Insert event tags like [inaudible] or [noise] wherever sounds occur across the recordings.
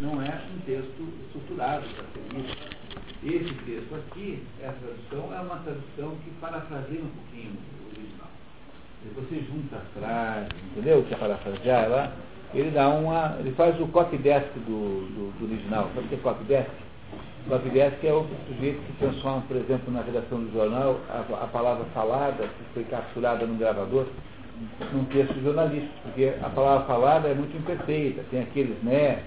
não é um texto estruturado para ser lido. Esse texto aqui, essa tradução, é uma tradução que parafraseia um pouquinho o original. Você junta as frases, entendeu? Que é parafrasear lá. Ele dá uma. Ele faz o copy-desk do, do, do, original. Sabe o que é copy-desk? Copy-desk é o sujeito que transforma, por exemplo, na redação do jornal, a, a palavra falada, que foi capturada no gravador, num texto jornalístico, porque a palavra falada é muito imperfeita, tem aqueles né,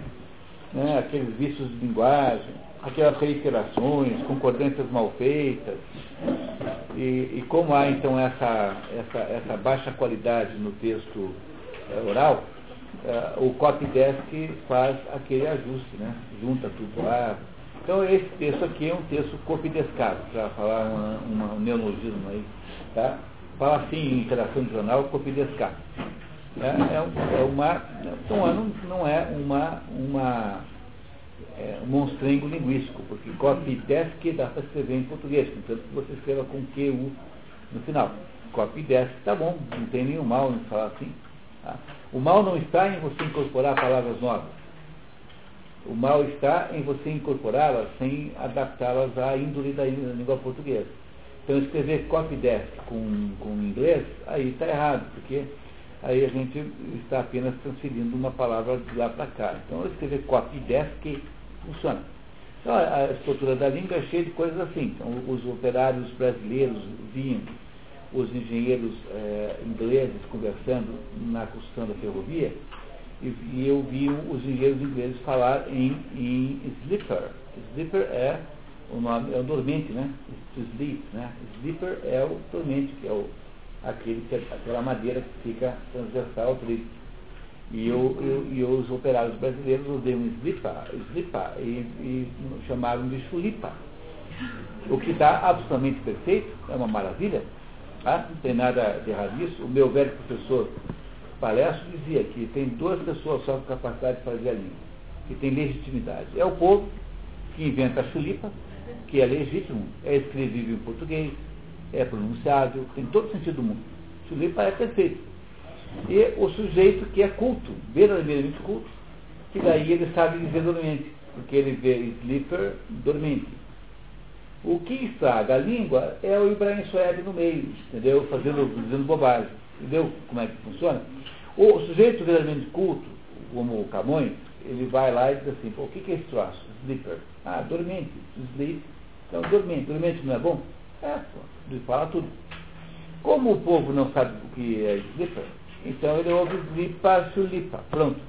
né aqueles vícios de linguagem, aquelas reiterações, concordâncias mal feitas. E, e como há então essa, essa, essa baixa qualidade no texto é, oral, é, o copydesk faz aquele ajuste, né? junta tudo lá. Então esse texto aqui é um texto copydescado, para falar uma, uma, um neologismo aí. Tá? Fala assim em interação de jornal, copydescado. É, é, é uma, então não, é uma, uma é, um monstrengo linguístico, porque copy desk dá para escrever em português, portanto você escreva com QU no final. Copy desk, tá bom, não tem nenhum mal em falar assim. Tá? O mal não está em você incorporar palavras novas. O mal está em você incorporá-las sem adaptá-las à índole da língua portuguesa. Então escrever copy desk com, com inglês, aí está errado, porque aí a gente está apenas transferindo uma palavra de lá para cá. Então escrever copy desk funciona. Então, a estrutura da língua é cheia de coisas assim. Então, os operários brasileiros vinham, os engenheiros é, ingleses conversando na construção da ferrovia, e, e eu vi os engenheiros ingleses falar em, em sleeper. Sleeper é o nome, é o dormente, né? Sleep, né? Sleeper é o dormente, que é o, aquele, aquela madeira que fica transversal ao trilho. E, eu, eu, e os operários brasileiros odeiam slipa, slipa e, e chamaram de chulipa. O que está absolutamente perfeito, é uma maravilha, tá? não tem nada de errado nisso. O meu velho professor Palestro dizia que tem duas pessoas só com capacidade de fazer a língua, que tem legitimidade. É o povo que inventa a chulipa, que é legítimo, é escrevível em português, é pronunciável, tem todo sentido do mundo. Chulipa é perfeito e o sujeito que é culto, verdadeiramente culto, que daí ele sabe dizer dormente, porque ele vê sleeper dormente. O que estraga a língua é o Ibrahim Sueb no meio, entendeu? Fazendo, dizendo bobagem. Entendeu como é que funciona? O sujeito verdadeiramente culto, como o Camões, ele vai lá e diz assim, o que é esse troço? Sleeper. Ah, dormente. Sleep. Então, dormente. Dormente não é bom? É, pô. Fala tudo. Como o povo não sabe o que é sleeper, então ele ouve lipa chulipa. Pronto.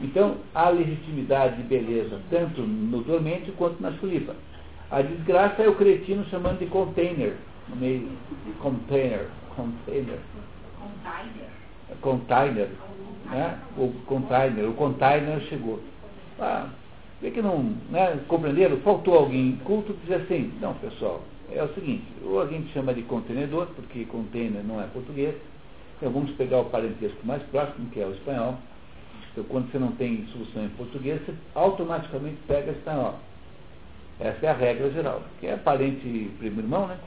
Então há legitimidade e beleza tanto no dormente quanto na chulipa. A desgraça é o cretino chamando de container. No meio. Container. Container. Container. Container. Né? O container. O container chegou. Ah, vê que não. Né? Compreenderam? Faltou alguém culto que diz assim, não pessoal, é o seguinte, ou a gente chama de contenedor, porque container não é português, então vamos pegar o parentesco mais próximo, que é o espanhol. Então quando você não tem solução em português, você automaticamente pega espanhol. Essa é a regra geral, que é parente primo irmão, né?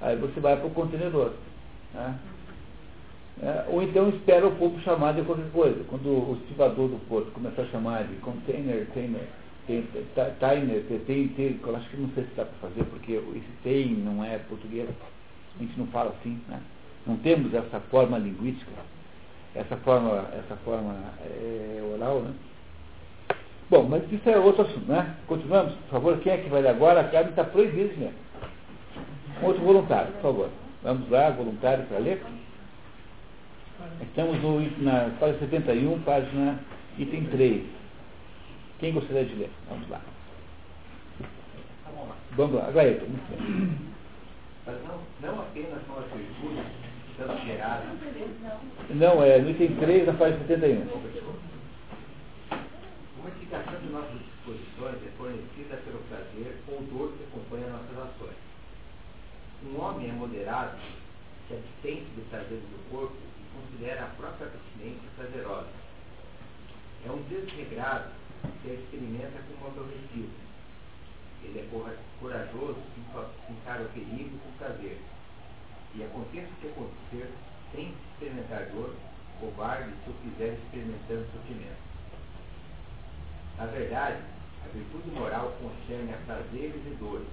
Aí você vai para o contenedor. Né? É, ou então espera o povo chamar de qualquer coisa. Quando o estivador do porto começar a chamar de container, tainer, tainer, tem, tem, eu acho que não sei se dá para fazer, porque esse tem não é português, a gente não fala assim, né? Não temos essa forma linguística, essa forma, essa forma é, oral, né? Bom, mas isso é outro assunto, né? Continuamos, por favor, quem é que vai ler agora? A Carmen está proibida de Outro voluntário, por favor. Vamos lá, voluntário para ler. Estamos no, na página 71, página item 3. Quem gostaria de ler? Vamos lá. Vamos lá, Gaeta. Mas não, não apenas são as virtudes tanto geradas. Não, é no item 3, na página 71. Uma explicação de nossas disposições é fornecida pelo prazer ou dor que acompanha nossas ações. Um homem é moderado, se abstente do prazer do corpo considera a própria abstinência prazerosa. É um desregrado que a experimenta como aborrecido. Ele é corajoso se encara o perigo com prazer e aconteça o que acontecer, sem experimentar dor, covarde se o fizer experimentando sofrimento. Na verdade, a virtude moral concerne a prazeres e dores,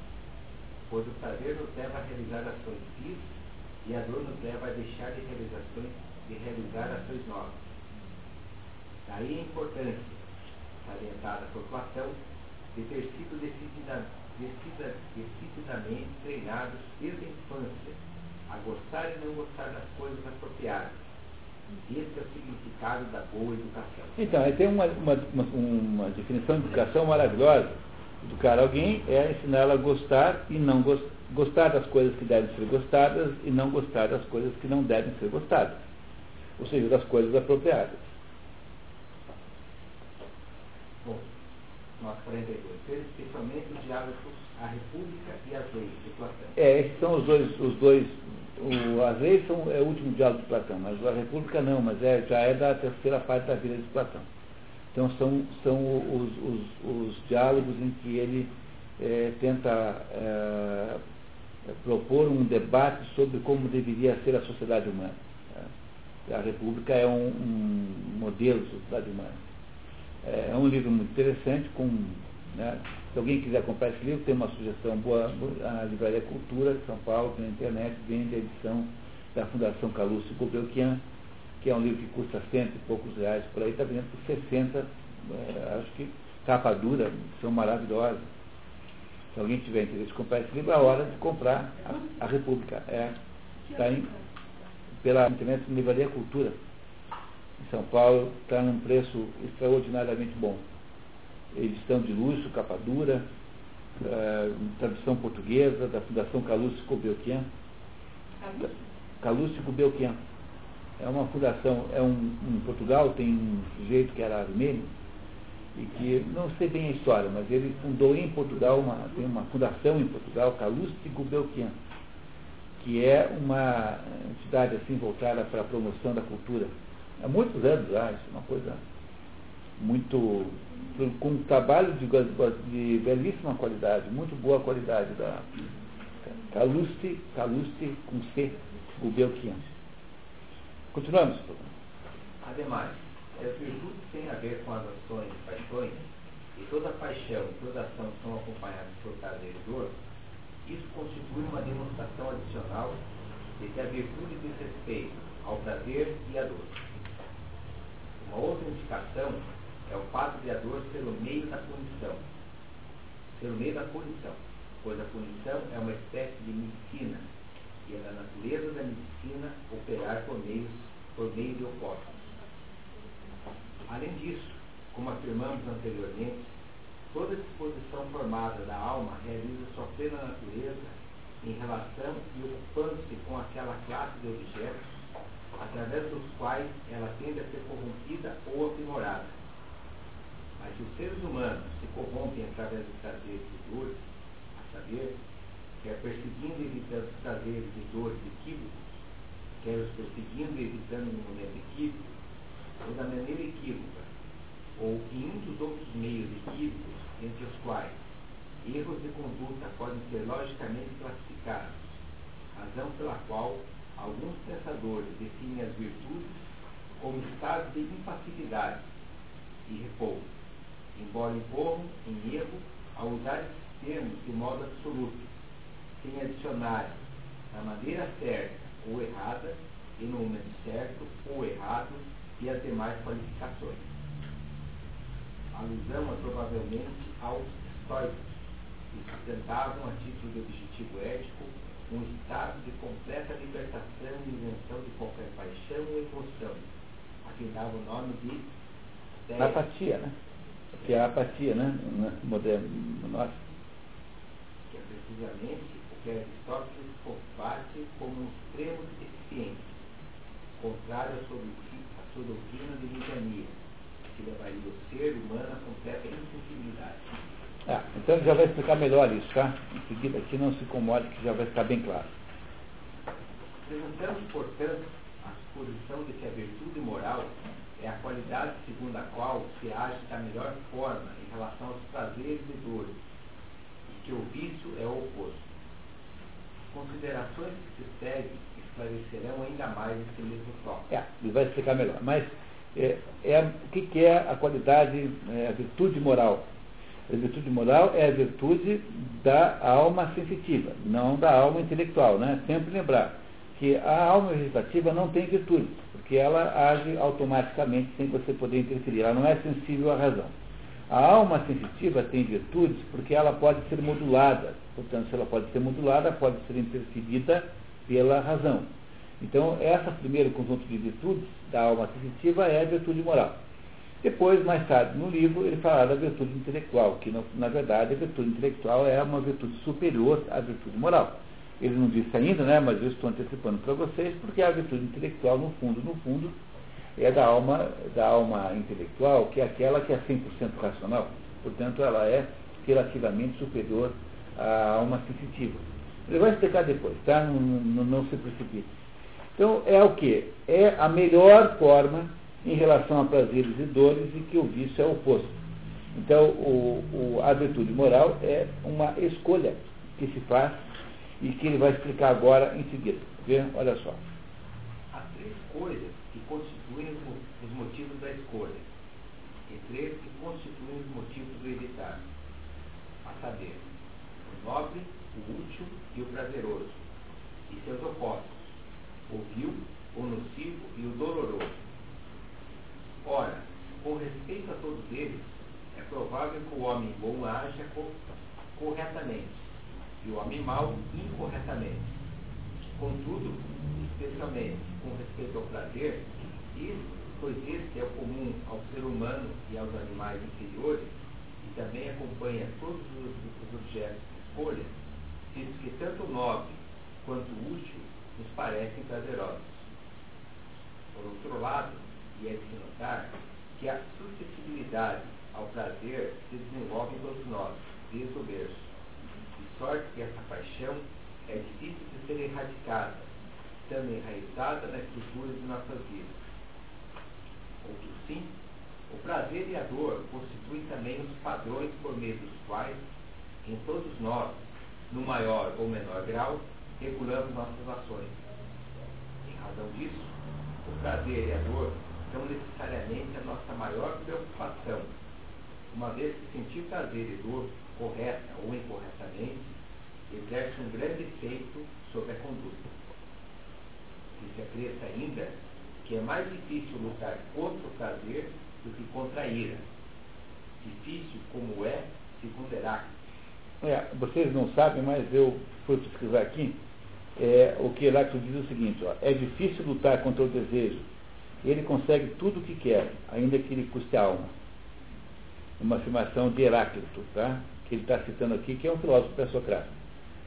pois o prazer nos leva a realizar ações vis e a dor nos leva a deixar de, realizações, de realizar ações novas. Daí a importância, salientada por Platão, de ter sido decidida, decidida, decididamente treinados desde a infância a gostar e não gostar das coisas apropriadas. Esse é o significado da boa educação. Então, aí tem uma, uma, uma, definição de educação maravilhosa. Educar alguém é ensiná-la a gostar e não gostar, gostar das coisas que devem ser gostadas e não gostar das coisas que não devem ser gostadas. Ou seja, das coisas apropriadas. Bom, nós 42. Especialmente os diálogos a República e as leis de Platão. É, esses são os dois, os dois o, as leis são, é o último diálogo de Platão, mas a República não, mas é, já é da terceira parte da vida de Platão. Então são, são os, os, os diálogos em que ele é, tenta é, propor um debate sobre como deveria ser a sociedade humana. A República é um, um modelo de sociedade humana. É, é um livro muito interessante, com, né, se alguém quiser comprar esse livro, tem uma sugestão boa, a Livraria Cultura de São Paulo, na internet, vende a edição da Fundação Calúcio Gulbenkian, que é um livro que custa cento e poucos reais, por aí está vendendo por 60, é, acho que capa dura, são maravilhosas. Se alguém tiver interesse de comprar esse livro, é a hora de comprar a, a República. É, está em, pela internet Livraria Cultura, em São Paulo, está num preço extraordinariamente bom edição de luxo, capa dura, uh, tradução portuguesa da Fundação Calúcio Kubelkian. Calúcio Kubelkian. É uma fundação, é um, em Portugal tem um sujeito que era armênio, e que, não sei bem a história, mas ele fundou em Portugal, uma, tem uma fundação em Portugal, Calúcio Kubelkian, que é uma entidade assim voltada para a promoção da cultura. Há muitos anos já, isso é uma coisa muito com um trabalho de, de belíssima qualidade, muito boa qualidade da Caluste, Caluste com C, o Belchian. Continuamos. Ademais, as virtudes têm a ver com as ações e paixões, e toda paixão e toda ação são acompanhadas por prazer e dor, isso constitui uma demonstração adicional de que a virtude diz respeito ao prazer e à dor. Uma outra indicação é o fato de a dor ser o meio da punição. Ser o meio da punição. Pois a punição é uma espécie de medicina. E é da natureza da medicina operar por, meios, por meio de opostos. Além disso, como afirmamos anteriormente, toda disposição formada da alma realiza sua plena natureza em relação e ocupando-se com aquela classe de objetos através dos quais ela tende a ser corrompida ou aprimorada. Mas se os seres humanos se corrompem através dos prazeres e dores, a saber, quer perseguindo e evitando os prazeres e dores equívocos, quer os perseguindo e evitando no momento equívoco, ou da maneira equívoca, ou um dos outros meios equívocos, entre os quais erros de conduta podem ser logicamente classificados, razão pela qual alguns pensadores definem as virtudes como estado de impassividade e repouso embora incorram em erro ao usar esses termos de modo absoluto, sem adicionar na maneira certa ou errada, e no momento certo ou errado, e as demais qualificações. Alusão é provavelmente aos estoicos, que sustentavam a título de objetivo ético um estado de completa libertação e isenção de qualquer paixão ou emoção, a que dava o nome de apatia, né? que é a apatia, né? Moderno, nossa. Que é precisamente o que Aristóteles combate como um extremo de deficiência, contrário à sua, à sua doutrina de ligania, que levaria o ser humano a completa insensibilidade. Ah, então ele já vai explicar melhor isso, tá? Em seguida aqui não se incomode que já vai ficar bem claro. Apresentamos, portanto, a suposição de que a virtude moral é a qualidade segundo a qual se age da melhor forma em relação aos prazeres e dores, e que o vício é o oposto. Considerações que se seguem esclarecerão ainda mais esse mesmo tópico. É, ele vai explicar melhor. Mas é, é, o que, que é a qualidade, é, a virtude moral? A virtude moral é a virtude da alma sensitiva, não da alma intelectual. Né? Sempre lembrar que a alma vegetativa não tem virtude, porque ela age automaticamente sem você poder interferir. Ela não é sensível à razão. A alma sensitiva tem virtudes porque ela pode ser modulada. Portanto, se ela pode ser modulada, pode ser interferida pela razão. Então, esse primeiro conjunto de virtudes da alma sensitiva é a virtude moral. Depois, mais tarde, no livro, ele falará da virtude intelectual, que na verdade a virtude intelectual é uma virtude superior à virtude moral. Ele não disse ainda, né, mas eu estou antecipando para vocês, porque a virtude intelectual, no fundo, no fundo, é da alma, da alma intelectual, que é aquela que é 100% racional. Portanto, ela é relativamente superior à alma sensitiva. Ele vai explicar depois, tá? Não, não, não se precipite. Então, é o que? É a melhor forma em relação a prazeres e dores e que o vício é o oposto. Então, o, o, a virtude moral é uma escolha que se faz e que ele vai explicar agora em seguida. Vê? Olha só. Há três coisas que constituem os motivos da escolha e três que constituem os motivos do evitar. A saber, o nobre, o útil e o prazeroso, e seus opostos, o vil, o nocivo e o doloroso Ora, com respeito a todos eles, é provável que o homem bom haja corretamente e o homem mau incorretamente. Contudo, especialmente com respeito ao prazer, isso, pois este é o comum ao ser humano e aos animais inferiores, e também acompanha todos os, os objetos de escolha, visto que tanto o nobre quanto o útil nos parecem prazerosos. Por outro lado, e é de se notar que a suscetibilidade ao prazer se desenvolve em todos nós, desde o berço. De sorte que essa paixão é difícil de ser erradicada, estando enraizada na estrutura de nossas vidas. Outro sim, o prazer e a dor constituem também os padrões por meio dos quais, em todos nós, no maior ou menor grau, regulamos nossas ações. Em razão disso, o prazer e a dor são necessariamente a nossa maior preocupação, uma vez que sentir prazer e dor, correta ou incorretamente, exerce um grande efeito sobre a conduta. E se acresce ainda que é mais difícil lutar contra o prazer do que contra a ira. Difícil como é, segundo Heráclito. É, vocês não sabem, mas eu fui pesquisar aqui. É, o que Heráclito diz é o seguinte, ó, é difícil lutar contra o desejo, ele consegue tudo o que quer, ainda que ele custe a alma. Uma afirmação de Heráclito, tá? que ele está citando aqui, que é um filósofo pré-socrático.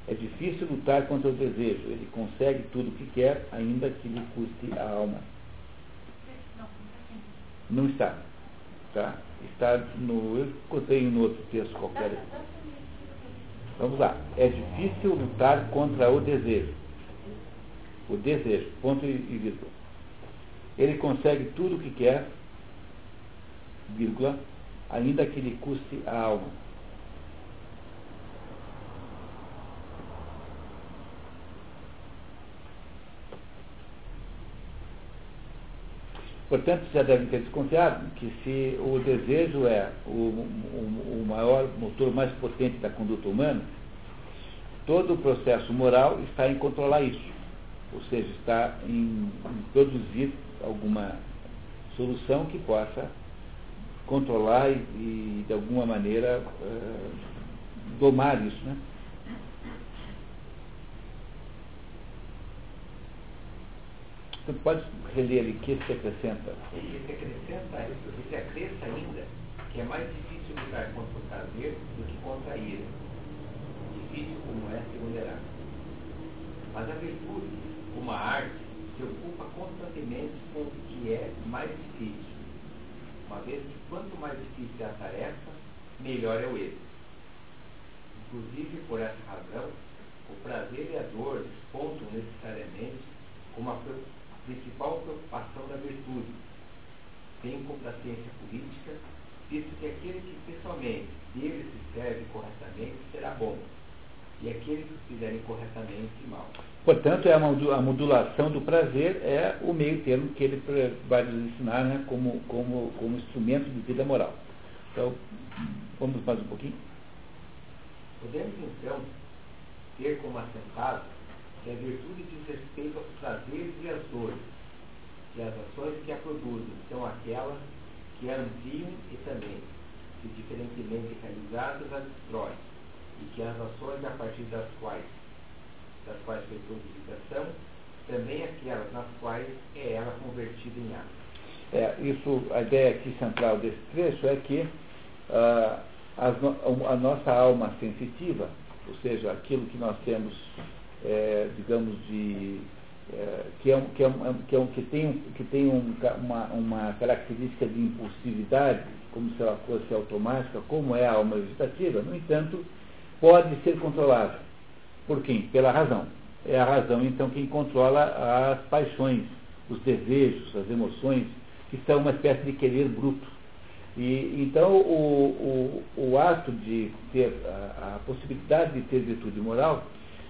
É difícil lutar contra o desejo, ele consegue tudo o que quer, ainda que lhe custe a alma. Não está. Tá? Está no. Eu contei no outro texto qualquer. Vamos lá. É difícil lutar contra o desejo. O desejo. Ponto e vírgula ele consegue tudo o que quer, vírgula, ainda que lhe custe a alma. Portanto, já devem ter desconfiado que se o desejo é o, o, o, maior motor mais potente da conduta humana, todo o processo moral está em controlar isso. Ou seja, está em, em produzir alguma solução que possa controlar e, e de alguma maneira, uh, domar isso. Né? Então pode reler ali que se acrescenta. E se acrescenta, se acrescenta ainda que é mais difícil lutar contra o prazer do que contra a ira. Difícil como é, segundo Heráclito. Mas a virtude, como a arte, se ocupa constantemente com o que é mais difícil, uma vez que quanto mais difícil é a tarefa, melhor é o êxito. Inclusive, por essa razão, o prazer e a dor despontam necessariamente como a principal preocupação da virtude. Tem complacência política, visto que aquele que pessoalmente dele se serve corretamente será bom, e aqueles que fizerem corretamente mal. Portanto, é a modulação do prazer é o meio termo que ele vai nos ensinar né, como, como, como instrumento de vida moral. Então, vamos mais um pouquinho? Podemos, então, ter como assentado que a virtude diz respeito aos prazeres e às dores, e as ações que a produzem são aquelas que a ampliam e também, se diferentemente realizadas, a destroem, e que as ações a partir das quais, das quais foi purificação, também aquelas nas quais é ela convertida em ato. É, isso, a ideia aqui central desse trecho é que uh, a nossa alma sensitiva, ou seja, aquilo que nós temos, é, digamos, de é, que, é que, é é um, que tem, que tem um, uma, uma característica de impulsividade, como se ela fosse automática, como é a alma vegetativa, no entanto, pode ser controlada. Por quem? Pela razão. É a razão, então, quem controla as paixões, os desejos, as emoções, que são uma espécie de querer bruto. E, então, o, o, o ato de ter a, a possibilidade de ter virtude moral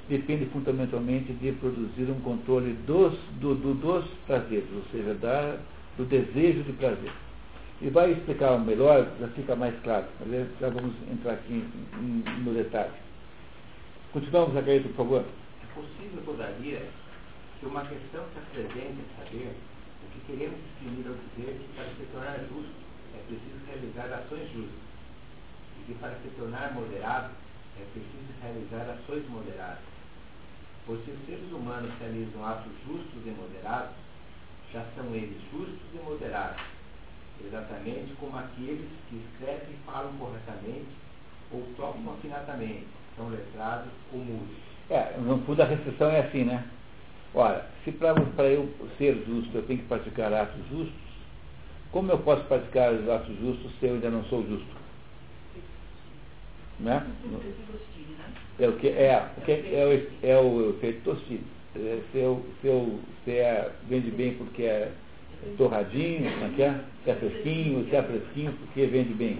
depende fundamentalmente de produzir um controle dos, do, do, dos prazeres, ou seja, da, do desejo de prazer. E vai explicar melhor, já fica mais claro. Já vamos entrar aqui no detalhe. Continuamos, Zacaíto, por favor. É possível, todavia, que uma questão se apresente em saber o que queremos definir ao dizer que para se tornar justo é preciso realizar ações justas e que para se tornar moderado é preciso realizar ações moderadas. Pois se os seres humanos realizam atos justos e moderados, já são eles justos e moderados, exatamente como aqueles que escrevem e falam corretamente ou tocam afinadamente, são letrados ou mudos. É, no fundo a restrição é assim, né? Ora, se para eu ser justo eu tenho que praticar atos justos, como eu posso praticar os atos justos se eu ainda não sou justo? Né? É o que é, o que é, o, é o efeito tostilho. É, se eu, se eu se é, vende bem porque é torradinho, é, é? se é fresquinho, se é fresquinho porque vende bem.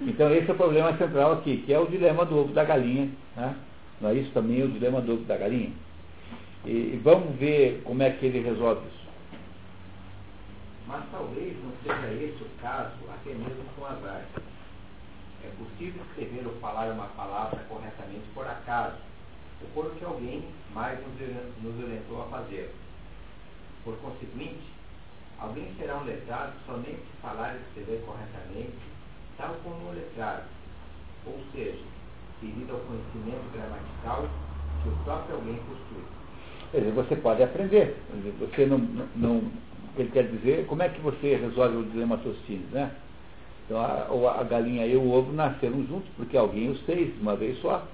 Então esse é o problema central aqui, que é o dilema do ovo da galinha. Né? Não é isso também é o dilema do ovo da galinha? E, vamos ver como é que ele resolve isso. Mas talvez não seja esse o caso até mesmo com as artes. É possível escrever ou falar uma palavra corretamente por acaso, ou porque alguém mais nos orientou a fazê-lo. Por conseguinte, alguém será um letrado somente se falar e escrever corretamente, tal como um letrado, ou seja, devido ao conhecimento gramatical que o próprio alguém possui. Quer dizer, você pode aprender. Você não, não, ele quer dizer, como é que você resolve o dilema Tostines, né? Então a, a, galinha e o ovo nasceram juntos, porque alguém os fez uma vez só.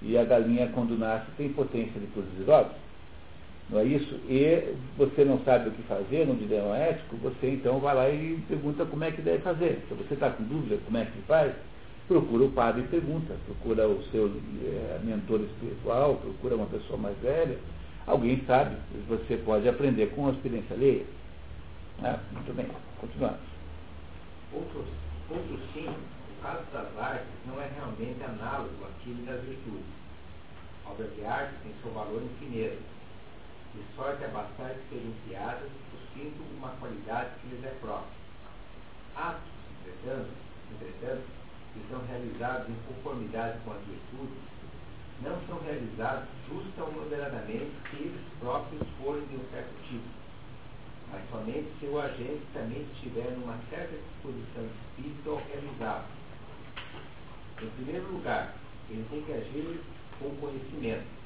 E a galinha, quando nasce, tem potência de produzir ovos. Não é isso? E você não sabe o que fazer no dilema ético, você então vai lá e pergunta como é que deve fazer. Se você está com dúvida como é que faz, procura o padre e pergunta. Procura o seu é, mentor espiritual, procura uma pessoa mais velha. Alguém sabe, você pode aprender com a experiência alheia. Ah, muito bem, continuamos. Outros Outro sim, o caso das artes não é realmente análogo àquele das virtudes. Obras de arte têm seu valor infinito, de sorte a bastar experienciadas, possuindo uma qualidade que lhes é própria. Atos, entretanto, entretanto, que são realizados em conformidade com as virtudes, não são realizados justa ou moderadamente se eles próprios forem de um certo tipo mas somente se o agente também estiver numa certa disposição de espírito ao realizá-lo. Em primeiro lugar, ele tem que agir com conhecimento.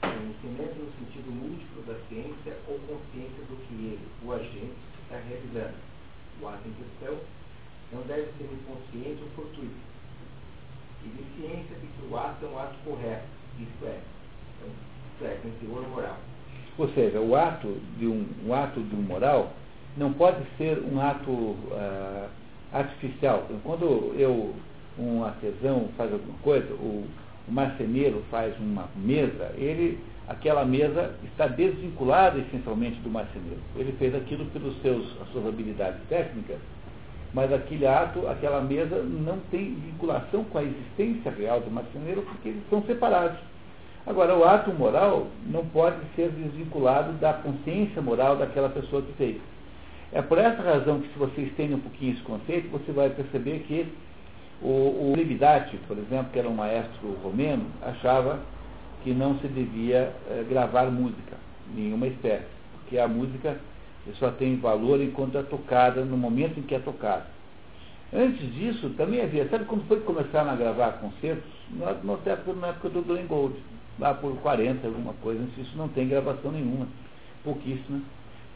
Conhecimento no sentido múltiplo da ciência ou consciência do que ele, o agente, está realizando. O ato em questão não deve ser inconsciente ou fortuito. E de ciência de que o ato é um ato correto, isto é, isto é, com teor moral. Ou seja, o ato de um, um ato de um moral não pode ser um ato uh, artificial. Quando eu, um artesão faz alguma coisa, o, o marceneiro faz uma mesa, ele, aquela mesa está desvinculada essencialmente do marceneiro. Ele fez aquilo pelos seus, as suas habilidades técnicas Mas aquele ato, aquela mesa, não tem vinculação com a existência real do marceneiro, porque eles são separados. Agora, o ato moral não pode ser desvinculado da consciência moral daquela pessoa que fez. É por essa razão que, se você estende um pouquinho esse conceito, você vai perceber que o, o por exemplo, que era um maestro romeno, achava que não se devia eh, gravar música, nenhuma espécie, porque a música só tem valor enquanto é tocada, no momento em que é tocada. Antes disso, também havia, sabe quando foi que começaram a gravar concertos? Na, época, na época do Glenn Gold, lá por 40, alguma coisa, isso não tem gravação nenhuma, pouquíssima,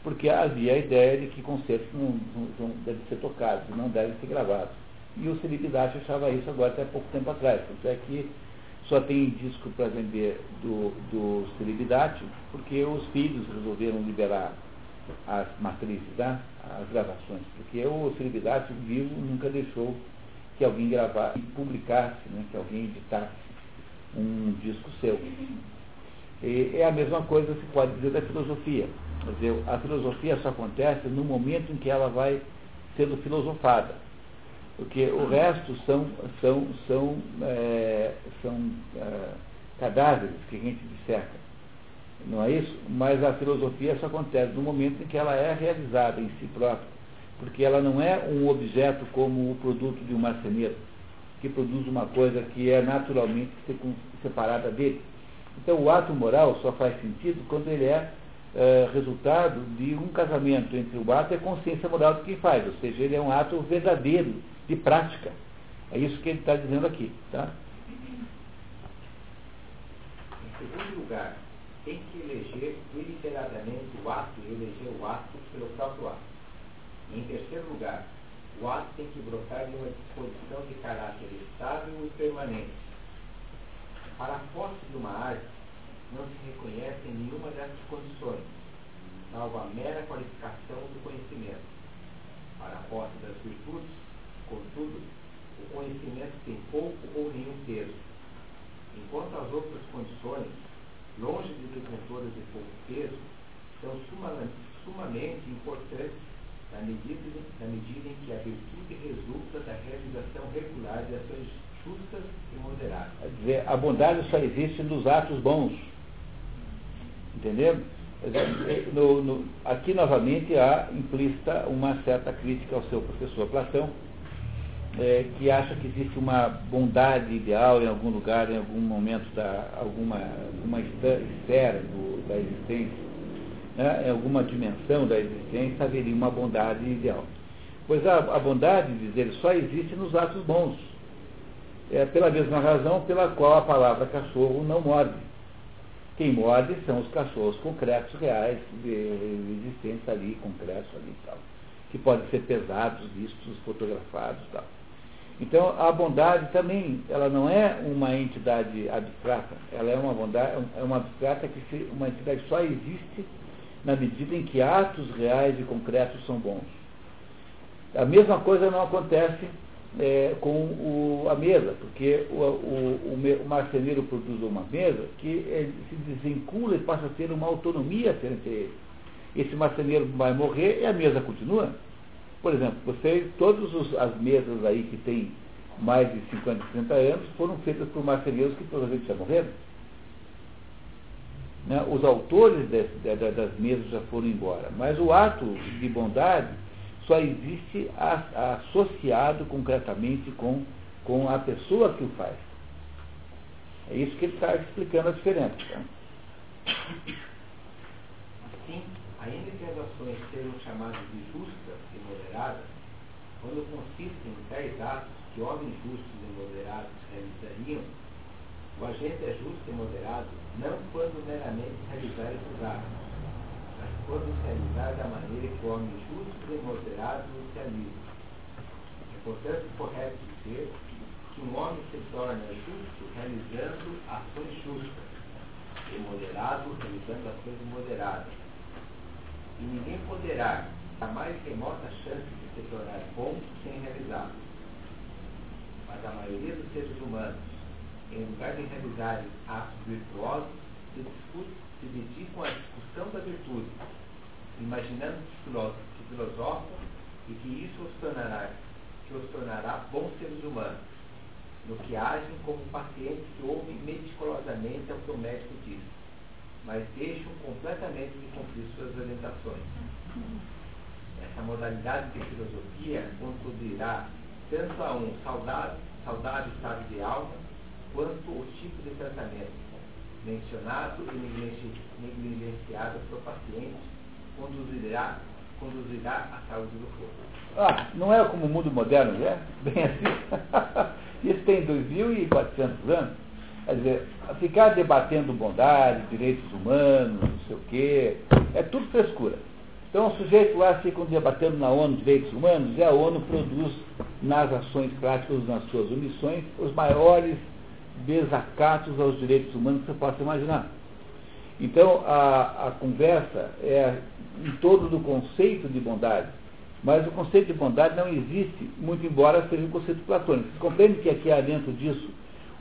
porque havia a ideia de que concertos não, não, não devem ser tocados, não devem ser gravados. E o Celibidade achava isso agora até pouco tempo atrás, tanto é que só tem disco para vender do, do porque os filhos resolveram liberar as matrizes, tá? as gravações, porque o Celibidade vivo nunca deixou que alguém gravasse, publicasse, né? que alguém editasse um disco seu. E é a mesma coisa se pode dizer da filosofia. Quer dizer, a filosofia só acontece no momento em que ela vai sendo filosofada. Porque o resto são, são, são, é, são é, cadáveres que a gente disseca. Não é isso? Mas a filosofia só acontece no momento em que ela é realizada em si própria. Porque ela não é um objeto como o produto de um marceneiro que produz uma coisa que é naturalmente separada dele. Então o ato moral só faz sentido quando ele é, é resultado de um casamento entre o ato e a consciência moral de quem faz, ou seja, ele é um ato verdadeiro, de prática. É isso que ele está dizendo aqui. Tá? Em segundo lugar, tem que eleger deliberadamente o ato e eleger o ato pelo próprio ato. Em terceiro lugar, o ato tem que brotar de uma disposição de caráter estável e permanente. Para a posse de uma arte, não se reconhece nenhuma dessas condições, salvo a mera qualificação do conhecimento. Para a posse das virtudes, contudo, o conhecimento tem pouco ou nenhum peso, enquanto as outras condições, longe de detentoras de pouco peso, são sumamente, importantes na medida, na medida em que a virtude resulta da realização regular de ações justas e moderadas. Quer dizer, a bondade só existe nos atos bons. Entendeu? No, no, aqui novamente há implícita uma certa crítica ao seu professor Platão, é, que acha que existe uma bondade ideal em algum lugar, em algum momento da alguma uma esfera do, da existência né, em alguma dimensão da existência, haveria uma bondade ideal. Pois a, a bondade, diz ele, só existe nos atos bons. É pela mesma razão pela qual a palavra cachorro não morde. Quem morde são os cachorros concretos reais, existentes ali, concretos ali e tal, que podem ser pesados, vistos, fotografados e tal. Então, a bondade também, ela não é uma entidade abstrata, ela é uma bondade, é uma abstrata que se, uma entidade só existe na medida em que atos reais e concretos são bons. A mesma coisa não acontece é, com o, a mesa, porque o, o, o, marceneiro produz uma mesa que se desvincula e passa a ter uma autonomia frente a ele. Esse marceneiro vai morrer e a mesa continua. Por exemplo, você, todas as mesas aí que têm mais de 50, 60 anos foram feitas por marceneiros que provavelmente já morreram. Né? Os autores das mesas já foram embora. Mas o ato de bondade só existe associado concretamente com, com a pessoa que o faz. É isso que ele está explicando a diferença. Assim, ainda que as ações sejam chamadas de justas quando consistem em tais atos que homens justos e moderados realizariam, o agente é justo e moderado não quando meramente realizar esses atos, mas quando se realizar da maneira que o homem justo e moderado o realiza. É, portanto, correto dizer que um homem se torna justo realizando ações justas e moderado realizando ações moderadas. E ninguém poderá, a mais remota chance de se tornar bom sem realizar. Mas a maioria dos seres humanos em lugar de realizarem atos virtuosos, se, se dedicam à discussão da virtude, imaginando que filosofam e que isso os tornará, que os tornará bons seres humanos, no que agem como pacientes que ouvem meticulosamente ao que o médico diz, mas deixam completamente de cumprir suas orientações. Essa modalidade de filosofia conduzirá tanto a um saudável, estado de alma, quanto o tipo de tratamento mencionado e negligenciado por pacientes conduzirá, conduzirá à saúde do corpo. Ah, não é como o mundo moderno, é? [laughs] Bem assim. [laughs] Isso tem 2.400 anos. Quer dizer, ficar debatendo bondade, direitos humanos, não sei o quê, é tudo frescura. Então o sujeito lá fica debatendo na ONU direitos humanos e a ONU produz nas ações práticas, nas suas omissões, os maiores desacatos aos direitos humanos que você possa imaginar. Então a, a conversa é em torno do conceito de bondade mas o conceito de bondade não existe, muito embora seja um conceito platônico. Você compreende que aqui há dentro disso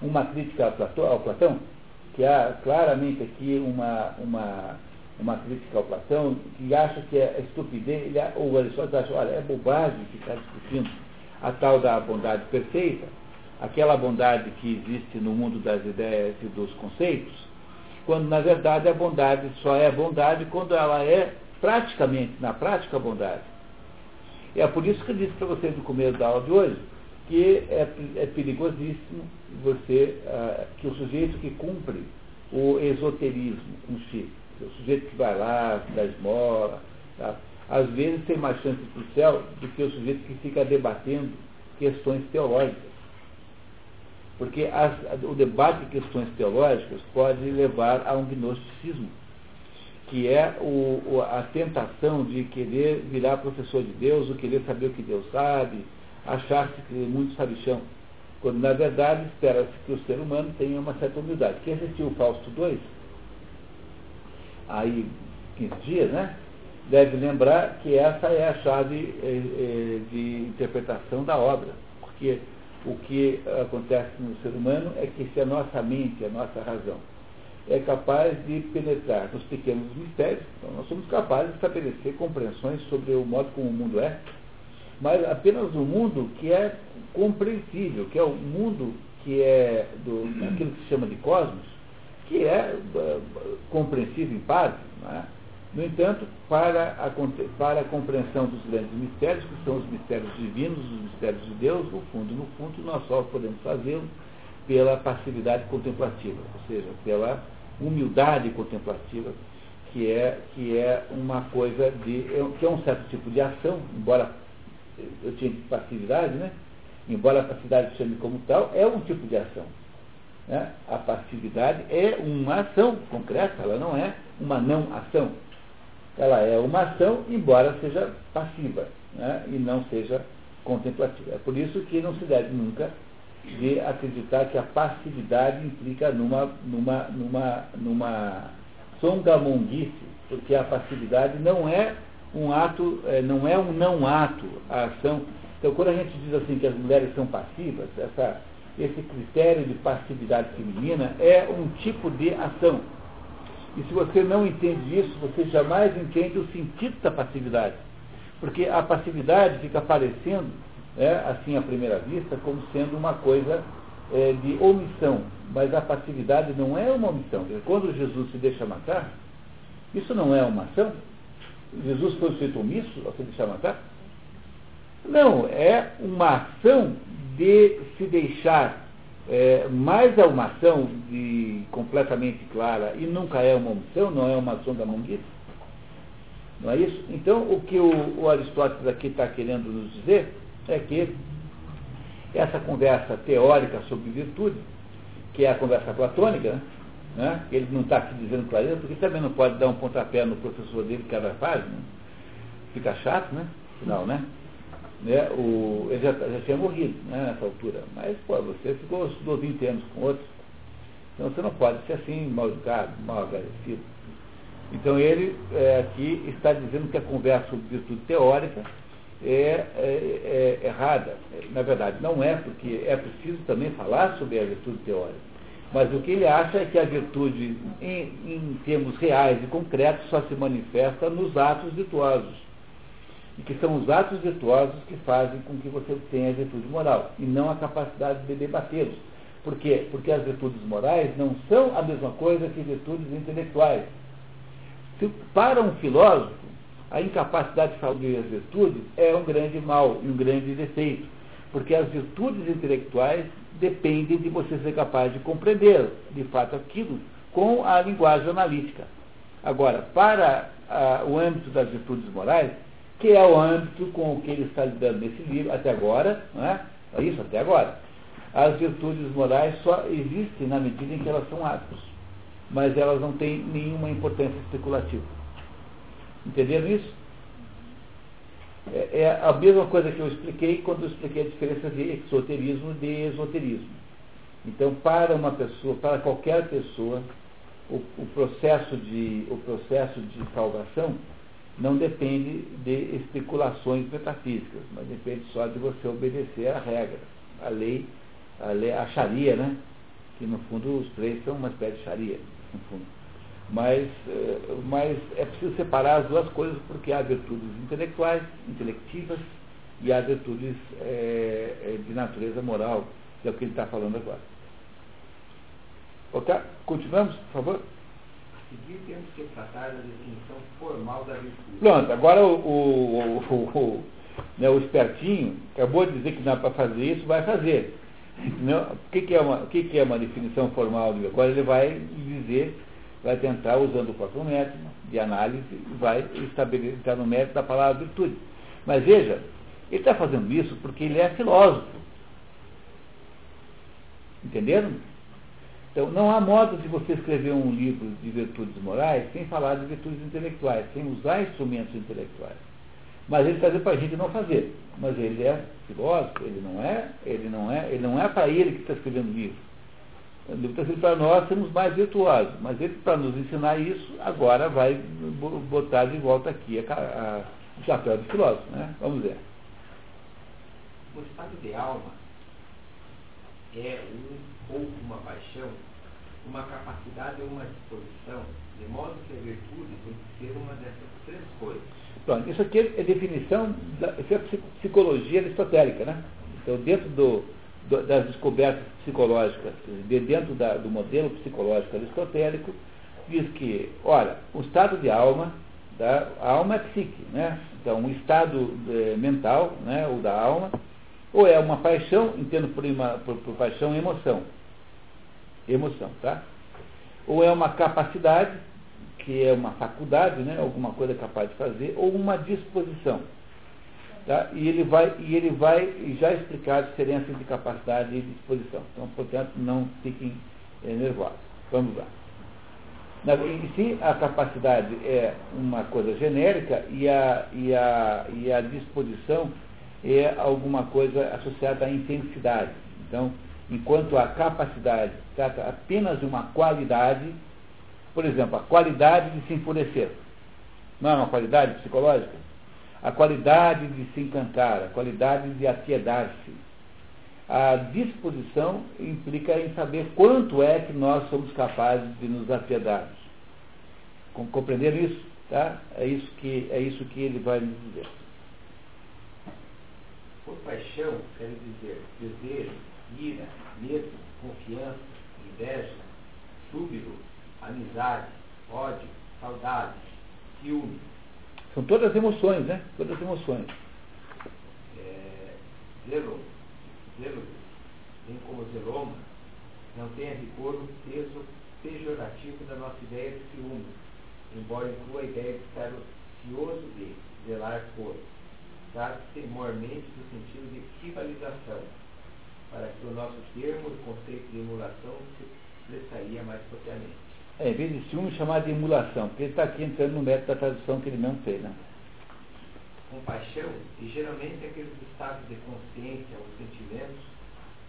uma crítica ao Platão, ao Platão que há claramente aqui uma, uma, uma crítica ao Platão, que acha que é estupidez, ele, ou Aristóteles acha, olha, é bobagem ficar discutindo a tal da bondade perfeita, aquela bondade que existe no mundo das ideias e dos conceitos, quando na verdade a bondade só é bondade quando ela é praticamente, na prática, bondade. E é por isso que eu disse para vocês no começo da aula de hoje que é, é perigosíssimo você, ah, que o sujeito que cumpre o esoterismo com si, o sujeito que vai lá, dá esmola, tá? às vezes tem mais chance para o céu do que o sujeito que fica debatendo questões teológicas. Porque as, o debate de questões teológicas pode levar a um gnosticismo que é o, a tentação de querer virar professor de Deus, ou querer saber o que Deus sabe, achar-se que muito sabe chão. Quando, na verdade, espera-se que o ser humano tenha uma certa humildade. Quem assistiu o Fausto II, aí 15 dias, né? Deve lembrar que essa é a chave eh, eh, de interpretação da obra. Porque o que acontece no ser humano é que se a nossa mente, a nossa razão, é capaz de penetrar nos pequenos mistérios. Então, nós somos capazes de estabelecer compreensões sobre o modo como o mundo é, mas apenas um mundo que é compreensível, que é o mundo que é do, aquilo que se chama de cosmos, que é uh, compreensível em parte. É? No entanto, para a, para a compreensão dos grandes mistérios, que são os mistérios divinos, os mistérios de Deus, no fundo, no fundo, nós só podemos fazê-lo pela passividade contemplativa, ou seja, pela humildade contemplativa, que é, que é uma coisa de. que é um certo tipo de ação, embora eu tinha passividade, né? Embora a passividade chame como tal, é um tipo de ação. Né? A passividade é uma ação concreta, ela não é uma não ação. Ela é uma ação, embora seja passiva né? e não seja contemplativa. É por isso que não se deve nunca de acreditar que a passividade implica numa, numa, numa, numa songamonguice, porque a passividade não é um ato, é, não é um não ato, a ação. Então, quando a gente diz assim que as mulheres são passivas, essa, esse critério de passividade feminina é um tipo de ação. E se você não entende isso, você jamais entende o sentido da passividade. Porque a passividade fica aparecendo é, assim à primeira vista, como sendo uma coisa é, de omissão. Mas a passividade não é uma omissão. Quando Jesus se deixa matar, isso não é uma ação? Jesus foi feito omisso ao se deixar matar? Não, é uma ação de se deixar, é, mais é uma ação de, completamente clara e nunca é uma omissão, não é uma ação da monguice. Não é isso? Então, o que o, o Aristóteles aqui está querendo nos dizer é que essa conversa teórica sobre virtude, que é a conversa platônica, né? ele não está aqui dizendo clareza, porque também não pode dar um pontapé no professor dele cada página, fica chato, né? Final, né? Né? O, ele já, já tinha morrido né, nessa altura, mas pô, você ficou, estudou 20 anos com outros, então você não pode ser assim, mal educado, mal agradecido. Então ele é, aqui está dizendo que a conversa sobre virtude teórica é, é, é, errada. Na verdade, não é, porque é preciso também falar sobre a virtude teórica. Mas o que ele acha é que a virtude, em, em termos reais e concretos, só se manifesta nos atos virtuosos. E que são os atos virtuosos que fazem com que você tenha a virtude moral, e não a capacidade de debatê-los. Por quê? Porque as virtudes morais não são a mesma coisa que virtudes intelectuais. Se, para um filósofo, a incapacidade de fazer as virtudes é um grande mal e um grande defeito, porque as virtudes intelectuais dependem de você ser capaz de compreender, de fato, aquilo com a linguagem analítica. Agora, para a, o âmbito das virtudes morais, que é o âmbito com o que ele está lidando nesse livro, até agora, não é? é isso, até agora. As virtudes morais só existem na medida em que elas são atos, mas elas não têm nenhuma importância especulativa. Entenderam isso? É, é a mesma coisa que eu expliquei quando eu expliquei a diferença de exoterismo e de esoterismo. Então, para uma pessoa, para qualquer pessoa, o, o, processo de, o processo de salvação não depende de especulações metafísicas, mas depende só de você obedecer à regra, à lei, à lei, à Sharia, né? Que no fundo os três são uma espécie de Sharia, no fundo. Mas, eh, mas é preciso separar as duas coisas porque há virtudes intelectuais, intelectivas, e há virtudes é, de natureza moral, que é o que ele está falando agora. Ok? Continuamos, por favor? Seguir temos que tratar da definição formal da virtude. Pronto, agora o, o, o, o, né, o espertinho acabou de dizer que é para fazer isso, vai fazer. Não, o que, que, é uma, o que, que é uma definição formal? Agora ele vai dizer vai tentar, usando o próprio método de análise, vai estabelecer, entrar no mérito da palavra virtude. Mas veja, ele está fazendo isso porque ele é filósofo. Entenderam? Então, não há modo de você escrever um livro de virtudes morais sem falar de virtudes intelectuais, sem usar instrumentos intelectuais. Mas ele está dizendo para a gente não fazer. Mas ele é filósofo, ele não é, ele não é, ele não é para ele que está escrevendo o livro. O livro está escrito para nós sermos mais virtuosos, mas ele, para nos ensinar isso, agora vai botar de volta aqui a, a, o chapéu do filósofo. Né? Vamos ver. O estado de alma é um ou uma paixão, uma capacidade ou uma disposição, de modo que a virtude tem que ser uma dessas três coisas. Pronto, isso aqui é definição, da, é psicologia aristotélica, né? Então, dentro do, das descobertas psicológicas, de dentro da, do modelo psicológico aristotélico, diz que, olha, o estado de alma, da, a alma é psique, né? Então, um estado é, mental, né, ou da alma, ou é uma paixão, entendo por, uma, por, por paixão emoção. Emoção, tá? Ou é uma capacidade, que é uma faculdade, né, alguma coisa capaz de fazer, ou uma disposição. Tá? E ele vai, e ele vai já explicar a diferença entre capacidade e disposição. Então, portanto, não fiquem é, nervosos. Vamos lá. Na, em si, a capacidade é uma coisa genérica e a, e a, e a disposição é alguma coisa associada à intensidade. Então, enquanto a capacidade trata apenas de uma qualidade, por exemplo, a qualidade de se enfurecer. Não é uma qualidade psicológica? a qualidade de se encantar, a qualidade de apiedar-se. A disposição implica em saber quanto é que nós somos capazes de nos apiedarmos. Compreender isso? Tá? É, isso que, é isso que ele vai nos dizer. Por paixão, quer dizer desejo, ira, medo, confiança, inveja, júbilo, amizade, ódio, saudade, ciúme, são todas emoções, né? Todas emoções. É, zelo, zelo, bem como zeloma, não tem a rigor o peso pejorativo da nossa ideia de ciúme, embora inclua a ideia de estar ocioso de, zelar por, trata-se mormente no sentido de rivalização, para que o nosso termo e conceito de emulação se expressaria mais propriamente é, em vez de ciúme, chamar de emulação, porque ele está aqui entrando no método da tradução que ele mesmo fez. Né? Compaixão, e geralmente aqueles estados de consciência ou sentimentos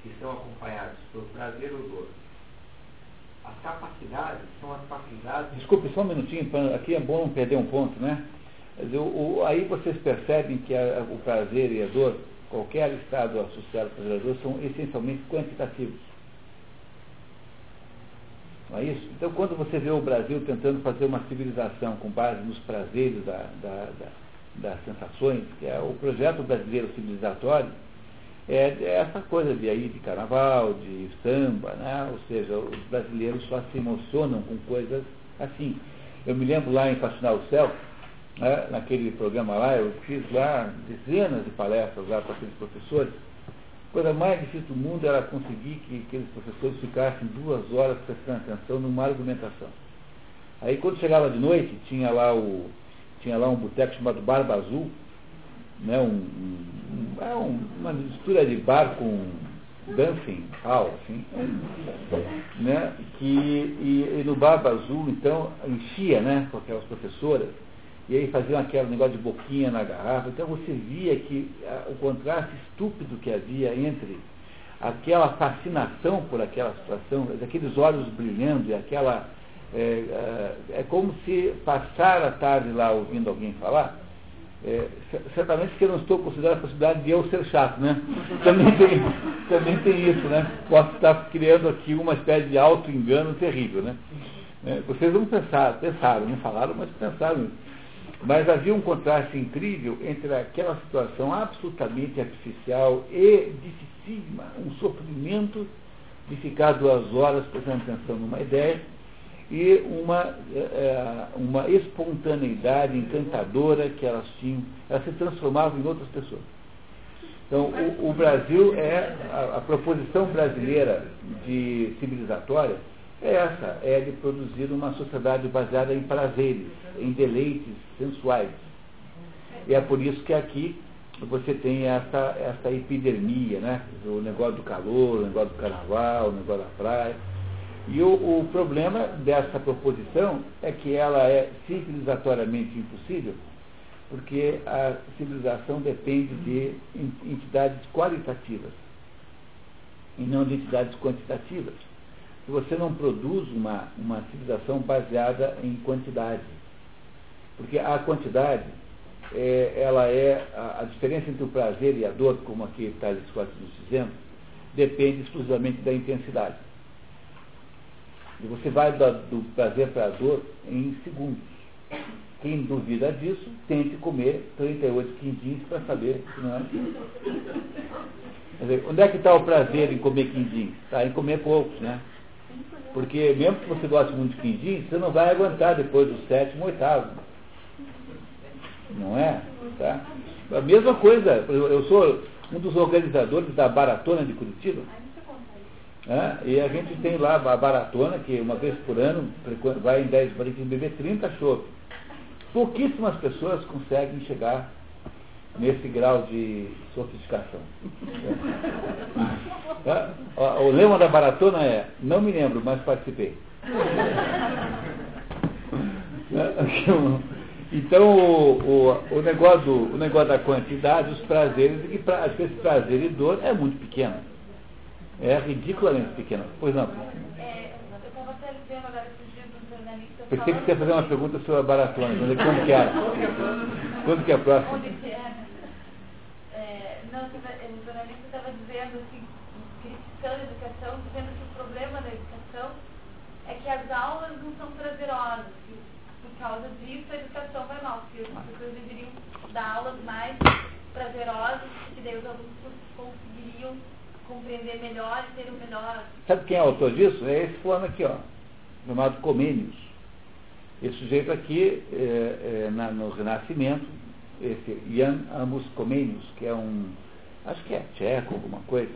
que são acompanhados por prazer ou dor. As capacidades são as faculdades. Desculpe só um minutinho, aqui é bom não perder um ponto, né? O, o, aí vocês percebem que a, o prazer e a dor, qualquer estado associado ao prazer e à dor, são essencialmente quantitativos. Não é isso? Então, quando você vê o Brasil tentando fazer uma civilização com base nos prazeres da, da, da, das sensações, que é o projeto brasileiro civilizatório, é, é essa coisa de aí de carnaval, de samba, né? ou seja, os brasileiros só se emocionam com coisas assim. Eu me lembro lá em Fascinar o Céu, né? naquele programa lá, eu fiz lá dezenas de palestras lá para aqueles professores. A coisa mais difícil do mundo era conseguir que aqueles professores ficassem duas horas prestando atenção numa argumentação. Aí quando chegava de noite, tinha lá, o, tinha lá um boteco chamado Barba Azul, né, um, um, é um, uma mistura de bar com dancing hall, assim, né, que, e, e, no Barba Azul, então, enchia, né, com aquelas professoras, e aí faziam aquele negócio de boquinha na garrafa, então você via que a, o contraste estúpido que havia entre aquela fascinação por aquela situação, aqueles olhos brilhando e aquela é, é, como se passar a tarde lá ouvindo alguém falar, é, certamente que eu não estou considerando a possibilidade de eu ser chato, né? [laughs] Também tem, também tem isso, né? Posso estar criando aqui uma espécie de auto-engano terrível, né? É, vocês não pensaram, pensaram, não falaram, mas pensaram Mas havia um contraste incrível entre aquela situação absolutamente artificial e dificílima, um sofrimento de ficar duas horas prestando atenção numa ideia, e uma, é, uma espontaneidade encantadora que elas tinham, elas se transformavam em outras pessoas. Então, o, o Brasil é, a, a, proposição brasileira de civilizatória é essa, é de produzir uma sociedade baseada em prazeres, em deleites sensuais. E é por isso que aqui você tem essa, essa epidermia, né? O negócio do calor, o negócio do carnaval, o negócio da praia. E o, o problema dessa proposição é que ela é civilizatoriamente impossível, porque a civilização depende de entidades qualitativas e não de entidades quantitativas. Se você não produz uma, uma civilização baseada em quantidade, porque a quantidade, é, ela é a, a, diferença entre o prazer e a dor, como aqui Thales Costa nos dizendo, depende exclusivamente da intensidade. E você vai do, prazer para a dor em segundos. Quem duvida disso, tente comer 38 quindins para saber que não é assim. Dizer, onde é que está o prazer em comer quindins? Está em comer poucos, né? Porque mesmo que você goste muito de quindins, você não vai aguentar depois do sétimo, oitavo. Não é? Tá? A mesma coisa, eu sou um dos organizadores da Baratona de Curitiba. E a gente tem lá a baratona, que uma vez por ano vai em 10 para beber 30 chopp. Pouquíssimas pessoas conseguem chegar nesse grau de sofisticação. É. O lema da baratona é, não me lembro, mas participei. Então, o, o, o, negócio do, o negócio da quantidade, os prazeres, e pra, às vezes prazer e dor é muito pequeno é ridiculamente pequena. Pois não. É, eu estava até vendo agora esses dias um jornalista. Pensei que você ia fazer uma pergunta sobre a baratona, quando que é? Quando que é a próxima? Onde que é? Não, o jornalista estava dizendo assim, criticando a educação, dizendo que o problema da educação é que as aulas não são prazerosas. Que por causa disso a educação vai mal, porque as pessoas deveriam dar aulas mais prazerosas, que daí os alunos conseguiriam compreender melhor e ter o melhor. Sabe quem é o autor disso? É esse fulano aqui, ó, chamado Comênios. Esse sujeito aqui, é, é, na, no Renascimento, esse Jan Amos Comênios, que é um, acho que é tcheco, alguma coisa.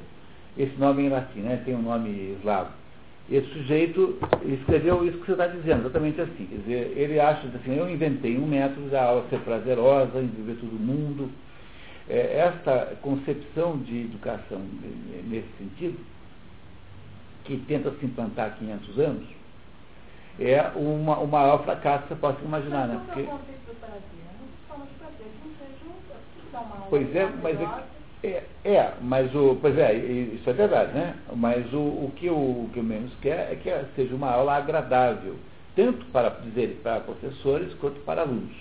Esse nome é em latim, né? tem um nome eslavo. Esse sujeito escreveu isso que você está dizendo, exatamente assim. Quer dizer, ele acha assim, eu inventei um método da aula ser prazerosa, envolver todo mundo, é, esta concepção de educação nesse sentido, que tenta se implantar há 500 anos, é uma, o maior fracasso que você possa imaginar. Né? Porque... Pois é, mas é, é, mas o, pois é, isso é verdade, né? Mas o, o que o, o que o menos quer é que seja uma aula agradável, tanto para dizer para professores quanto para alunos.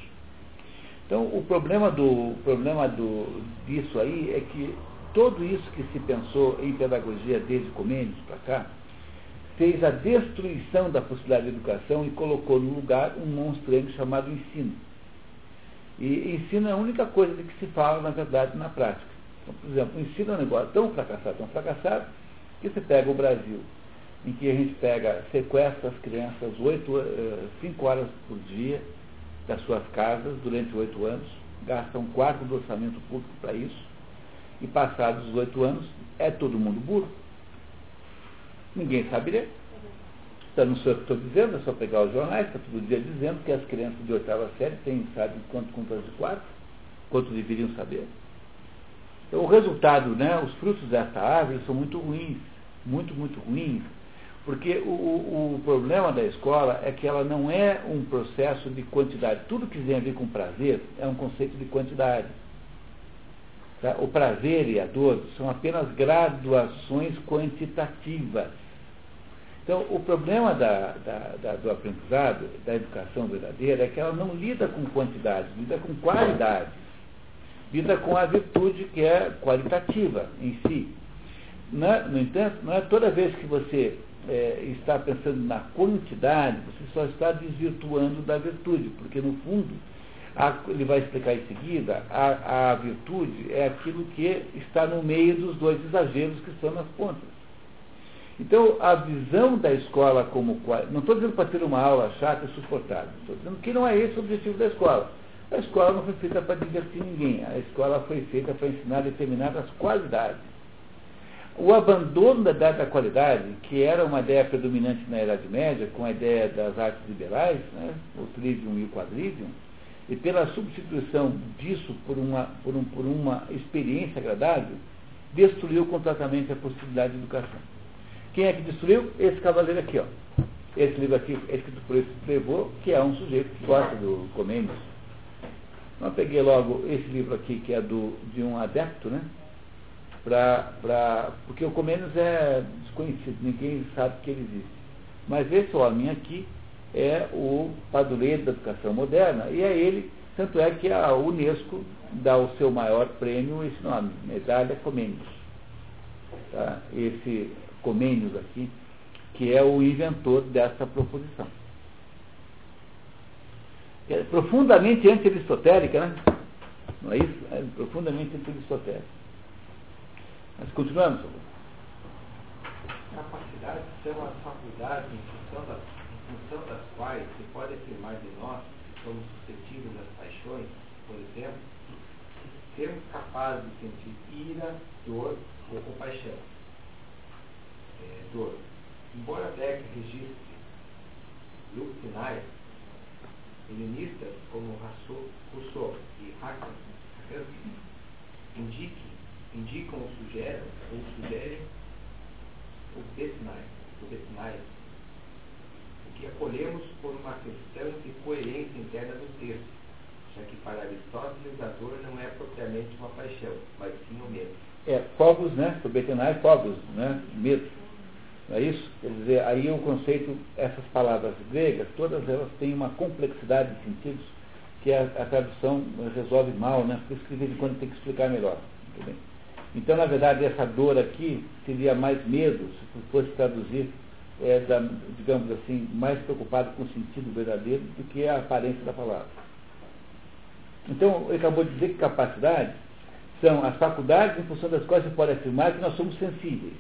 Então, o problema, do, o problema do, disso aí é que tudo isso que se pensou em pedagogia desde Comênios para cá, fez a destruição da possibilidade de educação e colocou no lugar um monstro chamado ensino. E ensino é a única coisa de que se fala, na verdade, na prática. Então, por exemplo, é um negócio tão fracassado, tão fracassado, que você pega o Brasil, em que a gente pega, sequestra as crianças oito, eh, cinco horas por dia das suas casas durante oito anos, gasta um quarto do orçamento público para isso, e passados os oito anos, é todo mundo burro. Ninguém sabe ler. Então, não sou eu que estou dizendo, é só pegar os jornais, está todo dia dizendo que as crianças de oitava série têm, sabe quanto contas de quarto, quanto deveriam saber. Então, o resultado, né, os frutos dessa árvore são muito ruins, muito, muito ruins, porque o, o, o, problema da escola é que ela não é um processo de quantidade. Tudo que tem a ver com prazer é um conceito de quantidade. Tá? O prazer e a dor são apenas graduações quantitativas. Então, o problema da, da, da, do aprendizado, da educação verdadeira, é que ela não lida com quantidade, lida com qualidade. Lida com a virtude que é qualitativa em si. É, no entanto, não é toda vez que você é, está pensando na quantidade, você só está desvirtuando da virtude, porque no fundo, a, ele vai explicar em seguida, a, a virtude é aquilo que está no meio dos dois exageros que estão nas pontas. Então, a visão da escola como. Não estou dizendo para ter uma aula chata e suportável, estou dizendo que não é esse o objetivo da escola. A escola não foi feita para divertir ninguém, a escola foi feita para ensinar determinadas qualidades. O abandono da da qualidade, que era uma ideia predominante na Idade Média, com a ideia das artes liberais, né, o trivium e o quadrivium, e pela substituição disso por uma, por, um, por uma experiência agradável, destruiu completamente a possibilidade de educação. Quem é que destruiu? Esse cavaleiro aqui, ó. Esse livro aqui é escrito por esse Prevô, que é um sujeito que gosta do Comênios. Eu peguei logo esse livro aqui, que é do, de um adepto, né? Pra, pra, porque o Comênios é desconhecido, ninguém sabe que ele existe. Mas esse homem aqui é o padroeiro da educação moderna, e é ele, tanto é que a Unesco dá o seu maior prêmio esse nome, Medalha Comênios. Tá? Esse Comênios aqui, que é o inventor dessa proposição. É profundamente anti-aristotélica, né? Não é isso? É profundamente anti-aristotélica. Mas continuamos, por Capacidades são as faculdades em função, das, em função das quais se pode afirmar de nós que somos suscetíveis das paixões, por exemplo, sermos capazes de sentir ira, dor ou compaixão é. Embora Beck registre grupos finais, helenistas como Rousseau e Hakan indiquem, indicam ou sugerem, ou sugerem o Betnai, o o que acolhemos por uma questão de coerência interna do texto, já que para Aristóteles a dor não é propriamente uma paixão, mas sim o medo. É, fogos, né? O Betnai, fogos, né? Medo. Não é isso? Quer dizer, aí o conceito, essas palavras gregas, todas elas têm uma complexidade de sentidos que a, a tradução resolve mal, né? Por isso que de vez em quando tem que explicar melhor. Então, na verdade, essa dor aqui seria mais medo, se fosse traduzir, é, da, digamos assim, mais preocupado com o sentido verdadeiro do que a aparência da palavra. Então, ele acabou de dizer que capacidades são as faculdades em função das quais se pode afirmar que nós somos sensíveis.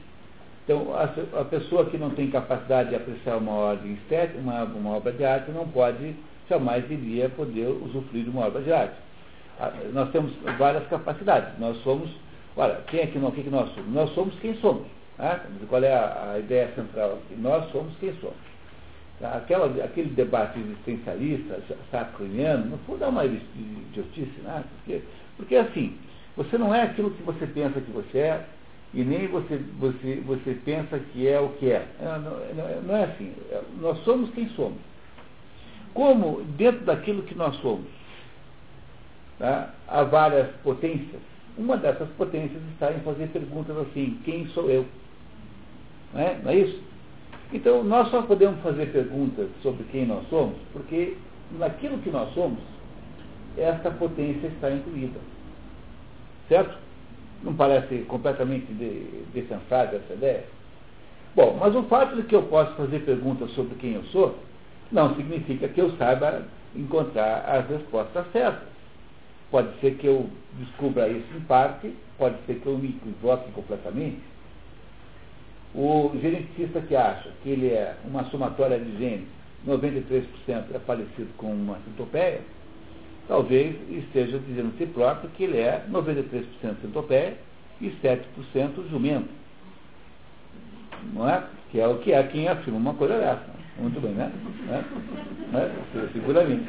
Então, a, a, pessoa que não tem capacidade de apreciar uma ordem estética, uma, uma obra de arte, não pode, jamais iria poder usufruir de uma obra de arte. A, nós temos várias capacidades. Nós somos, olha, quem é que, não, que, nós somos? Nós somos quem somos. Tá? Qual é a, a, ideia central aqui? Nós somos quem somos. Tá? Aquela, aquele debate existencialista, sacriniano, no fundo é uma idiotice, né? porque, porque assim, você não é aquilo que você pensa que você é, e nem você, você, você pensa que é o que é. Não, não, não é assim. Nós somos quem somos. Como dentro daquilo que nós somos tá, há várias potências, uma dessas potências está em fazer perguntas assim, quem sou eu? Não é, não é isso? Então, nós só podemos fazer perguntas sobre quem nós somos, porque naquilo que nós somos, essa potência está incluída. Certo? Não parece completamente descansada essa ideia? Bom, mas o fato de que eu posso fazer perguntas sobre quem eu sou, não significa que eu saiba encontrar as respostas certas. Pode ser que eu descubra isso em parte, pode ser que eu me equivoque completamente. O geneticista que acha que ele é uma somatória de genes, 93% é parecido com uma centopeia, talvez esteja dizendo a si próprio que ele é 93% centopeia e 7% jumento. Não é? Que é o que é quem afirma uma coisa dessa. Muito bem, né? né? né? Seguramente.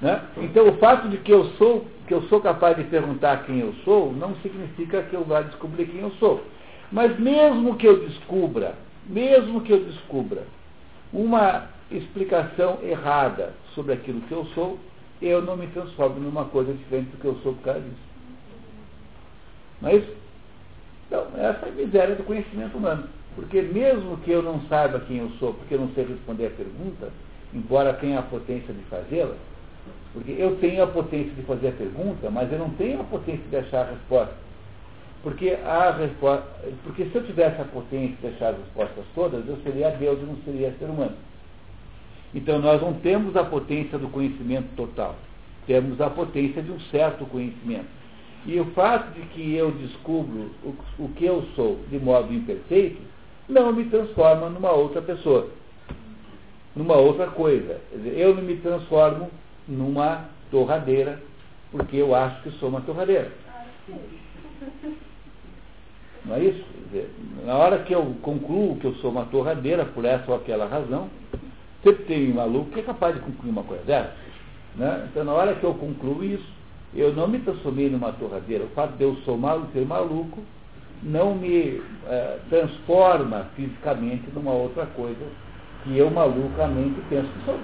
Né? Então o fato de que eu sou, que eu sou capaz de perguntar quem eu sou, não significa que eu vá descobrir quem eu sou. Mas mesmo que eu descubra, mesmo que eu descubra uma explicação errada sobre aquilo que eu sou, eu não me transformo numa coisa diferente do que eu sou por causa disso. Não é isso? Então, essa é a miséria do conhecimento humano. Porque mesmo que eu não saiba quem eu sou, porque eu não sei responder a pergunta, embora tenha a potência de fazê-la, porque eu tenho a potência de fazer a pergunta, mas eu não tenho a potência de achar a resposta. Porque, a resposta, porque se eu tivesse a potência de achar as respostas todas, eu seria Deus e não seria ser humano. Então nós não temos a potência do conhecimento total. Temos a potência de um certo conhecimento. E o fato de que eu descubro o, o que eu sou de modo imperfeito, não me transforma numa outra pessoa, numa outra coisa. Eu não me transformo numa torradeira, porque eu acho que sou uma torradeira. Não é isso? Na hora que eu concluo que eu sou uma torradeira, por essa ou aquela razão, sempre tem maluco que é capaz de concluir uma coisa dessa. Né? Então, na hora que eu concluo isso, eu não me transformei numa torradeira. O fato de eu ser maluco não me é, transforma fisicamente numa outra coisa que eu malucamente penso que sou.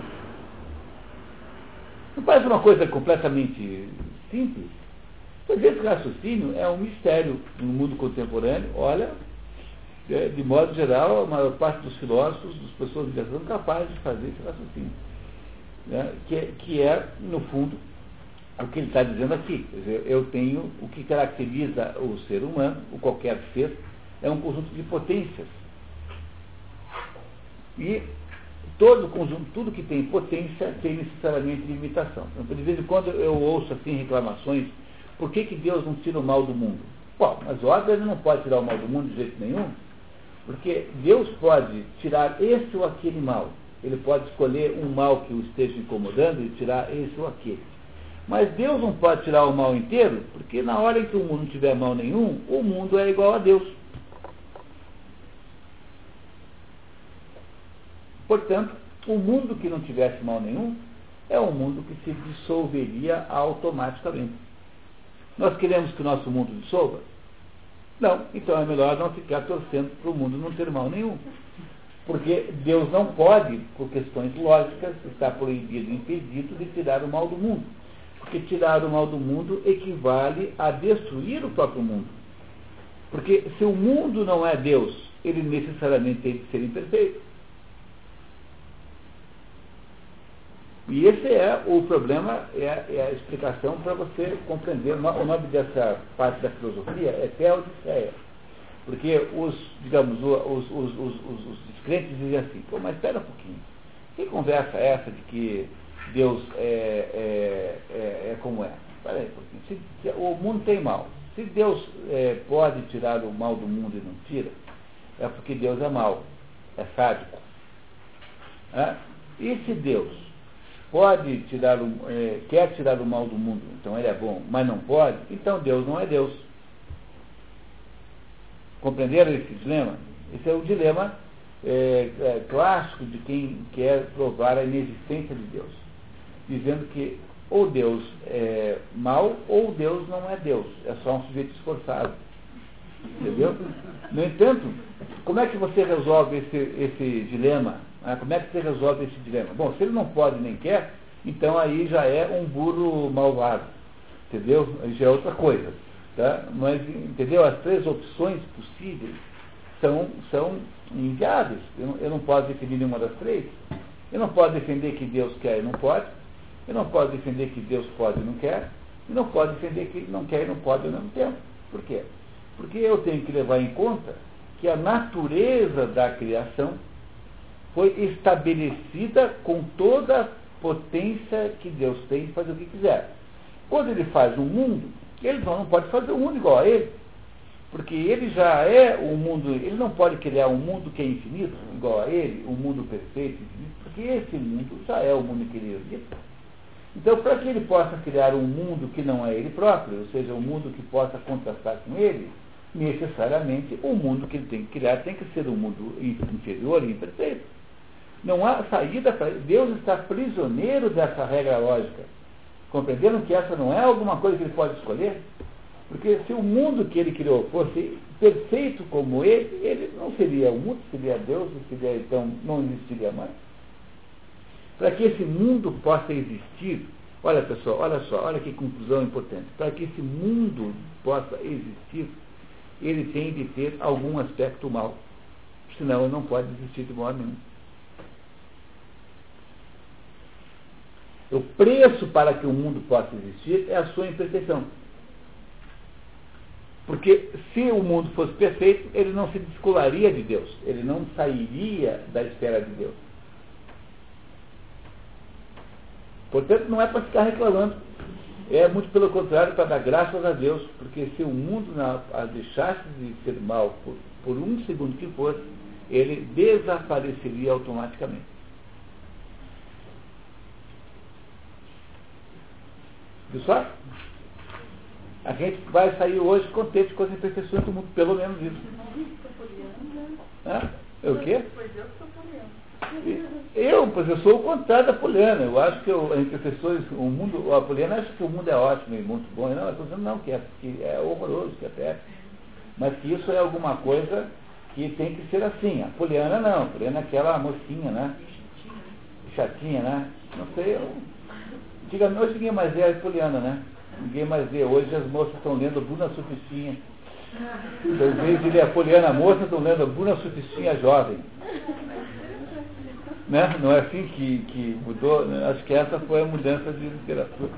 Não parece uma coisa completamente simples? Pois esse raciocínio é um mistério no mundo contemporâneo. Olha, é, de modo geral, a maior parte dos filósofos, das pessoas de são capazes de fazer esse raciocínio. Né? Que, que é, no fundo, o que ele está dizendo aqui. Dizer, eu tenho o que caracteriza o ser humano, o qualquer ser, é um conjunto de potências. E todo conjunto, tudo que tem potência tem necessariamente limitação. Então, de vez em quando eu ouço assim reclamações, por que, que Deus não tira o mal do mundo? Bom, mas óbvio ele não pode tirar o mal do mundo de jeito nenhum, porque Deus pode tirar esse ou aquele mal. Ele pode escolher um mal que o esteja incomodando e tirar esse ou aquele. Mas Deus não pode tirar o mal inteiro, porque na hora em que o mundo não tiver mal nenhum, o mundo é igual a Deus. Portanto, o mundo que não tivesse mal nenhum é um mundo que se dissolveria automaticamente. Nós queremos que o nosso mundo dissolva? Não, então é melhor não ficar torcendo para o mundo não ter mal nenhum. Porque Deus não pode, por questões lógicas, está proibido, impedido de tirar o mal do mundo. Porque tirar o mal do mundo equivale a destruir o próprio mundo. Porque se o mundo não é Deus, ele necessariamente tem que ser imperfeito. E esse é o problema, é, é a explicação para você compreender. O nome dessa parte da filosofia é Teodiceia. Porque os, digamos, os, os, os, os, crentes dizem assim, pô, mas espera um pouquinho. Que conversa é essa de que Deus é, é, é, é como é. Peraí, se, se, o mundo tem mal. Se Deus é, pode tirar o mal do mundo e não tira, é porque Deus é mal, é sádico. E se Deus pode tirar o, é, quer tirar o mal do mundo, então ele é bom, mas não pode, então Deus não é Deus. Compreenderam esse dilema? Esse é o dilema é, é, clássico de quem quer provar a inexistência de Deus dizendo que ou Deus é mal ou Deus não é Deus, é só um sujeito esforçado. Entendeu? No entanto, como é que você resolve esse, esse dilema? Ah, como é que você resolve esse dilema? Bom, se ele não pode nem quer, então aí já é um burro malvado. Entendeu? Aí já é outra coisa. Tá? Mas, entendeu? As três opções possíveis são, são inviáveis. Eu não, eu não posso definir nenhuma das três. Eu não posso defender que Deus quer e não pode. E não pode defender que Deus pode e não quer, e não pode defender que não quer e não pode ao mesmo tempo. Por quê? Porque eu tenho que levar em conta que a natureza da criação foi estabelecida com toda a potência que Deus tem de fazer o que quiser. Quando ele faz um mundo, ele não pode fazer um mundo igual a ele. Porque ele já é o mundo, ele não pode criar um mundo que é infinito, igual a ele, um mundo perfeito, infinito, porque esse mundo já é o mundo que ele habita. Então, para que ele possa criar um mundo que não é ele próprio, ou seja, um mundo que possa contrastar com ele, necessariamente o mundo que ele tem que criar tem que ser um mundo inferior e imperfeito. Não há saída para. Deus está prisioneiro dessa regra lógica. Compreenderam que essa não é alguma coisa que ele pode escolher? Porque se o mundo que ele criou fosse perfeito como ele, ele não seria o mundo, seria Deus, seria, então não existiria mais. Para que esse mundo possa existir, olha pessoal, olha só, olha que conclusão importante. Para que esse mundo possa existir, ele tem de ter algum aspecto mal. Senão não pode existir de modo nenhum. O preço para que o mundo possa existir é a sua imperfeição. Porque se o mundo fosse perfeito, ele não se descolaria de Deus, ele não sairia da esfera de Deus. Portanto, não é para ficar reclamando. É muito pelo contrário, para dar graças a Deus, porque se o mundo deixasse de ser mal por, por um segundo que fosse, ele desapareceria automaticamente. Viu só? A gente vai sair hoje contente com as imperfeições do mundo, pelo menos isso. Ah, o quê? Eu, pois eu sou o contrário da Poliana. Eu acho que eu, entre pessoas, o mundo, a Poliana acha que o mundo é ótimo e muito bom. Não, eu estou dizendo não, que é, que é horroroso, que é péssimo. Mas que isso é alguma coisa que tem que ser assim. A Poliana não, a Poliana é aquela mocinha, né? Chatinha, né? Não sei, eu... Antigamente, hoje ninguém mais é a Poliana, né? Ninguém mais vê. Hoje as moças estão lendo Bruna Sufistinha. Então, em vez de ler a Poliana moça, estão lendo a Bruna Sufistinha jovem. Né? Não é assim que, que mudou? Né? Acho que essa foi a mudança de literatura.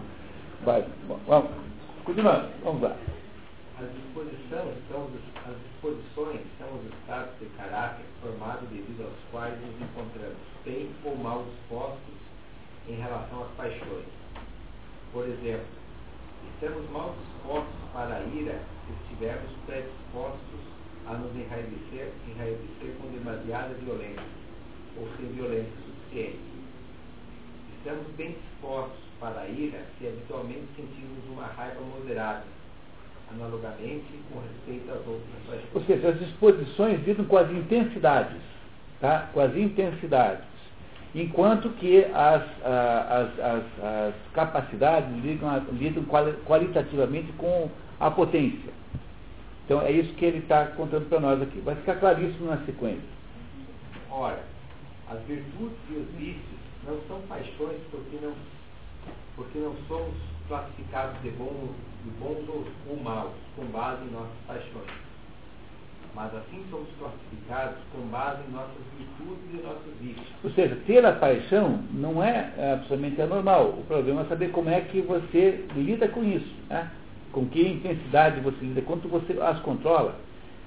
Vai, bom, vamos. Continuando, vamos lá. As disposições são as disposições são os estados de caráter formados devido aos quais nos encontramos bem ou mal dispostos em relação às paixões. Por exemplo, estamos mal dispostos para a ira se estivermos predispostos a nos enraivecer, enraivecer com demasiada violência ou sem violência suficiente. Estamos bem dispostos para a ira se habitualmente sentimos uma raiva moderada, analogamente com respeito às outras Ou seja, as disposições lidam com as intensidades, tá? com as intensidades, enquanto que as, as, as, as capacidades lidam, lidam qualitativamente com a potência. Então é isso que ele está contando para nós aqui. Vai ficar claríssimo na sequência. Ora, as virtudes e os vícios não são paixões porque não, porque não somos classificados de bons, de bons ou, ou maus com base em nossas paixões. Mas assim somos classificados com base em nossas virtudes e nossos vícios. Ou seja, ter a paixão não é, é absolutamente anormal. O problema é saber como é que você lida com isso. Né? Com que intensidade você lida, quanto você as controla.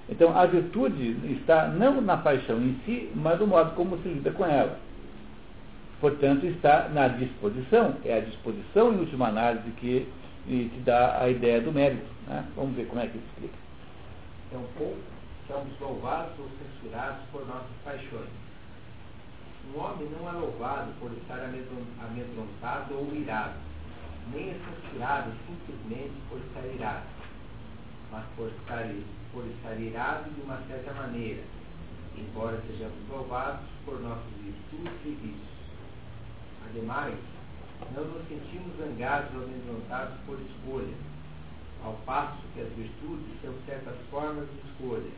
Então, a virtude está não na paixão em si, mas no modo como se lida com ela. Portanto, está na disposição. É a disposição, em última análise, que, que dá a ideia do mérito. Né? Vamos ver como é que ele explica. Tampouco somos louvados ou censurados por nossas paixões. Um homem não é louvado por estar amedrontado ou irado, nem é censurado simplesmente por estar irado, mas por estar por estar irado de uma certa maneira, embora sejamos louvados por nossas virtudes e vícios. Ademais, não nos sentimos zangados ou amedrontados por escolha, ao passo que as virtudes são certas formas de escolha,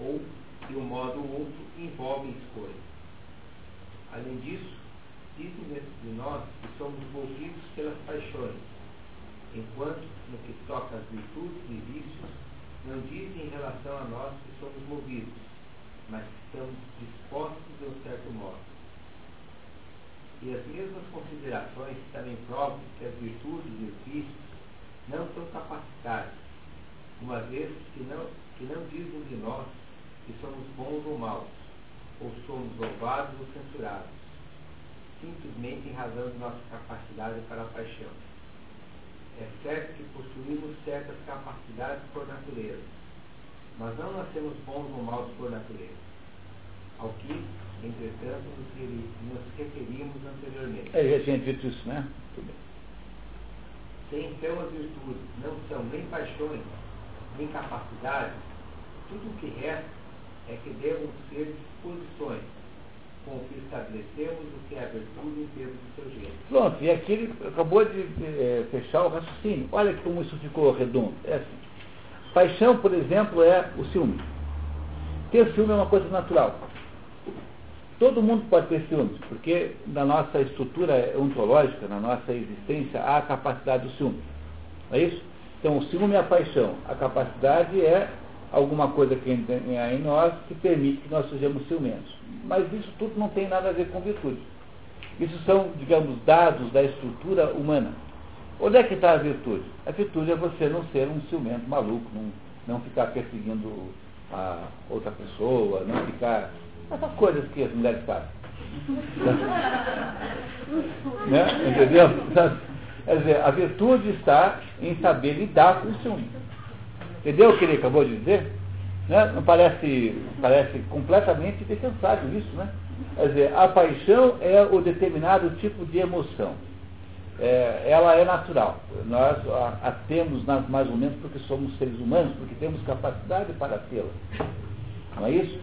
ou, de um modo ou outro, envolvem escolha. Além disso, dizem dentro de nós que somos envolvidos pelas paixões, enquanto, no que toca às virtudes e vícios, não dizem em relação a nós que somos movidos, mas que estamos dispostos de um certo modo. E as mesmas considerações também provam que as virtudes e os vícios não são capacitados, uma vez que não, que não dizem de nós que somos bons ou maus, ou somos louvados ou censurados, simplesmente em razão de nossa capacidade para a paixão. é certo que possuímos certas capacidades por natureza, mas não nascemos bons ou maus por natureza. Ao que, entretanto, nos referimos anteriormente. É, já tinha dito isso, né? Se então as virtudes não são nem paixões, nem capacidades, tudo o que resta é que devam ser disposições, com que estabelecemos o que é a virtude em termos do seu gênero. Pronto, e aqui ele acabou de é, fechar o raciocínio. Olha como isso ficou redondo. É assim. Paixão, por exemplo, é o ciúme. Ter ciúme é uma coisa natural. Todo mundo pode ter ciúmes, porque na nossa estrutura ontológica, na nossa existência, há a capacidade do ciúme. Não é isso? Então, o ciúme é a paixão. A capacidade é alguma coisa que há em nós que permite que nós sejamos ciumentos. Mas isso tudo não tem nada a ver com virtude. Isso são, digamos, dados da estrutura humana. Onde é que está a virtude? A virtude é você não ser um ciumento maluco, não, não ficar perseguindo a outra pessoa, não ficar. Essas coisas que as mulheres fazem. né? Entendeu? Quer dizer, a virtude está em saber lidar com o ciúme. Entendeu o que ele acabou de dizer? Né? Não parece, parece completamente defensável isso, né? Quer dizer, a paixão é o determinado tipo de emoção. É, ela é natural. Nós a, a temos mais ou menos porque somos seres humanos, porque temos capacidade para tê-la. Não é isso?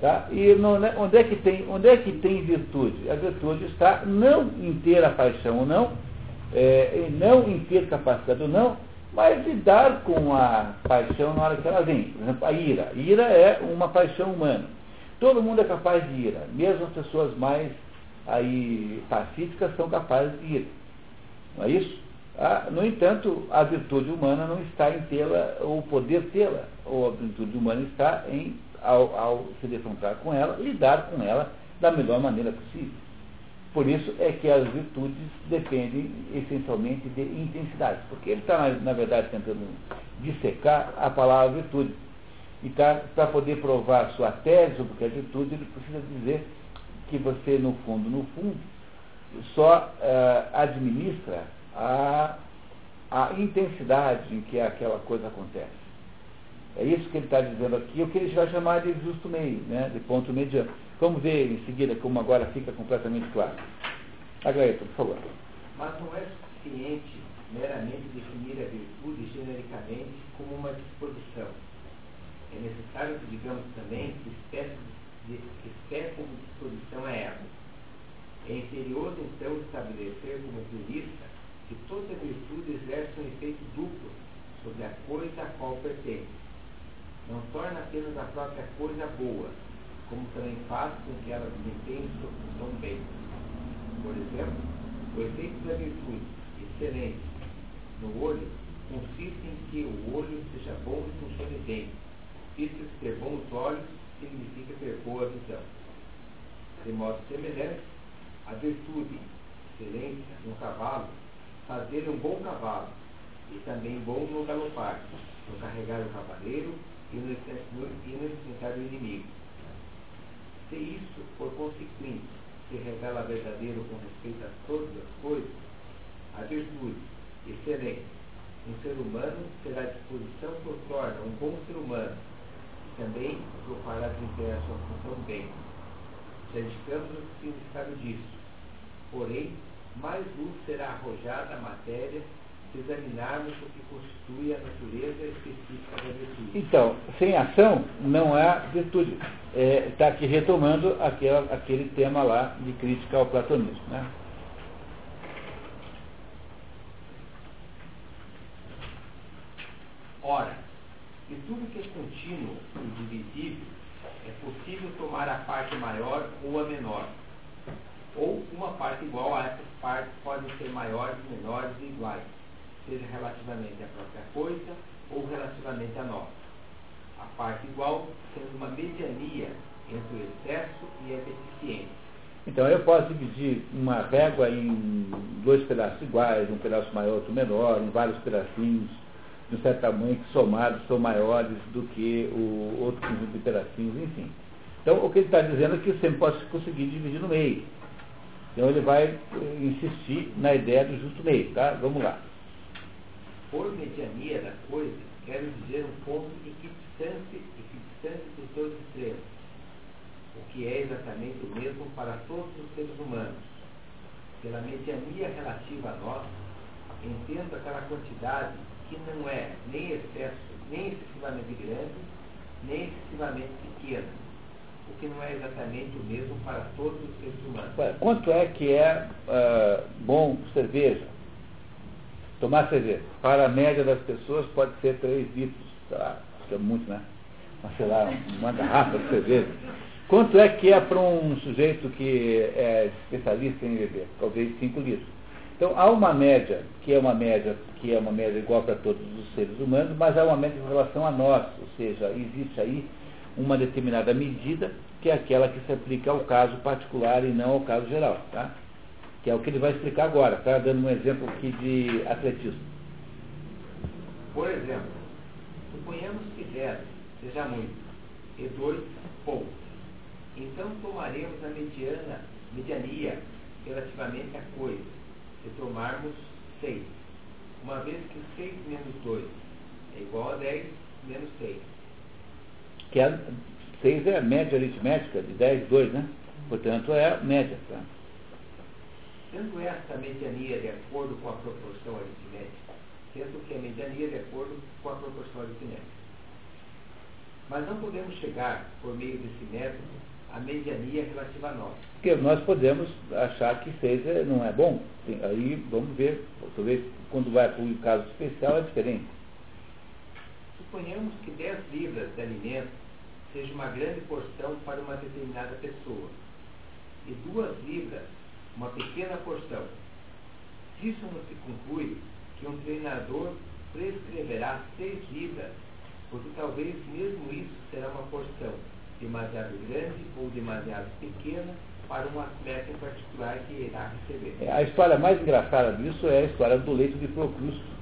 Tá? E né, onde, é que tem, onde é que tem virtude? A virtude está não em ter a paixão ou não, é, não em ter capacidade ou não, mas lidar com a paixão na hora que ela vem. Por exemplo, a ira. A ira é uma paixão humana. Todo mundo é capaz de ira. Mesmo as pessoas mais aí, pacíficas são capazes de ira. Não é isso? Ah, no entanto, a virtude humana não está em tê-la, ou poder tê-la. Ou a virtude humana está em, ao, ao se defrontar com ela, lidar com ela da melhor maneira possível. Por isso é que as virtudes dependem essencialmente de intensidade, porque ele está, na verdade, tentando dissecar a palavra virtude. E tá, para poder provar sua tese sobre o que é virtude, ele precisa dizer que você, no fundo, no fundo, só uh, administra a, a intensidade em que aquela coisa acontece. É isso que ele está dizendo aqui, o que ele vai chamar de justo meio, né, de ponto mediano. Vamos ver em seguida como agora fica completamente claro. Aglaeta, por favor. Mas não é suficiente meramente definir a virtude genericamente como uma disposição. É necessário que digamos também que espécie, de, que espécie de disposição é essa. É imperioso então estabelecer como premissa que toda virtude exerce um efeito duplo sobre a coisa a qual pertence. Não torna apenas a própria coisa boa, como também faz com que ela desempenhe sua função bem. Por exemplo, o efeito da virtude, excelente, no olho, consiste em que o olho seja bom e funcione bem. Isso que ter bons olhos significa ter boa visão. De modo semelhante, a virtude, excelência, no cavalo, faz dele um bom cavalo, e também bom no galopar, no carregar o cavaleiro e no, e no enfrentar o inimigo. Se isso, por consequinte, se revela verdadeiro com respeito a todas as coisas, a virtude, excelente, um ser humano terá disposição por torna um bom ser humano, e também procurar desempenhar a sua função bem. Já indicamos o significado disso. Porém, mais luz será arrojada à matéria se examinarmos o que constitui a natureza específica da virtude. Então, sem ação não há virtude. Está é, tá aqui retomando aquela, aquele tema lá de crítica ao platonismo. Né? Ora, de tudo que é contínuo e divisível, é possível tomar a parte maior ou a menor. Ou uma parte igual a essas partes podem ser maiores, menores e iguais seja relativamente à própria coisa ou relativamente a nós. A parte igual sendo uma mediania entre o excesso e a deficiência. Então eu posso dividir uma régua em dois pedaços iguais, um pedaço maior, outro menor, em vários pedacinhos de um certo tamanho que somados são maiores do que o outro conjunto de pedacinhos, enfim. Então o que ele está dizendo é que você pode conseguir dividir no meio. Então ele vai insistir na ideia do justo meio, tá? Vamos lá. Por mediania da coisa, quero dizer um ponto equidistante, equidistante dos dois extremos, o que é exatamente o mesmo para todos os seres humanos. Pela mediania relativa a nós, entendo aquela quantidade que não é nem excesso, nem excessivamente grande, nem excessivamente pequena, o que não é exatamente o mesmo para todos os seres humanos. Quanto é que é uh, bom cerveja? Tomar cerveja. Para a média das pessoas pode ser 3 litros, sei lá, que é muito, né? Mas sei lá, uma garrafa de cerveja. Quanto é que é para um sujeito que é especialista em beber? Talvez 5 litros. Então há uma média, que é uma média, que é uma média igual para todos os seres humanos, mas há uma média em relação a nós, ou seja, existe aí uma determinada medida que é aquela que se aplica ao caso particular e não ao caso geral, tá? Que é o que ele vai explicar agora, tá? Dando um exemplo aqui de atletismo. Por exemplo, suponhamos que 10 seja muito e 2 pouco. Então tomaremos a mediana, mediania relativamente à coisa se tomarmos 6. Uma vez que 6 menos 2 é igual a 10 menos 6. Que é, 6 é a média aritmética de 10, 2, né? Portanto, é a média. Tá? Sendo esta mediania de acordo com a proporção aritmética, sendo que a mediania de acordo com a proporção aritmética. Mas não podemos chegar, por meio desse método, à mediania relativa a nós porque nós podemos achar que seja não é bom. Aí vamos ver, talvez quando vai para um caso especial é diferente. Suponhamos que 10 libras de alimento seja uma grande porção para uma determinada pessoa e 2 libras uma pequena porção. Disso não se conclui que um treinador prescreverá 6 libras, porque talvez mesmo isso será uma porção demasiado grande ou demasiado pequena para um atleta em particular que irá receber. É, a história mais engraçada disso é a história do leito de Procrusto.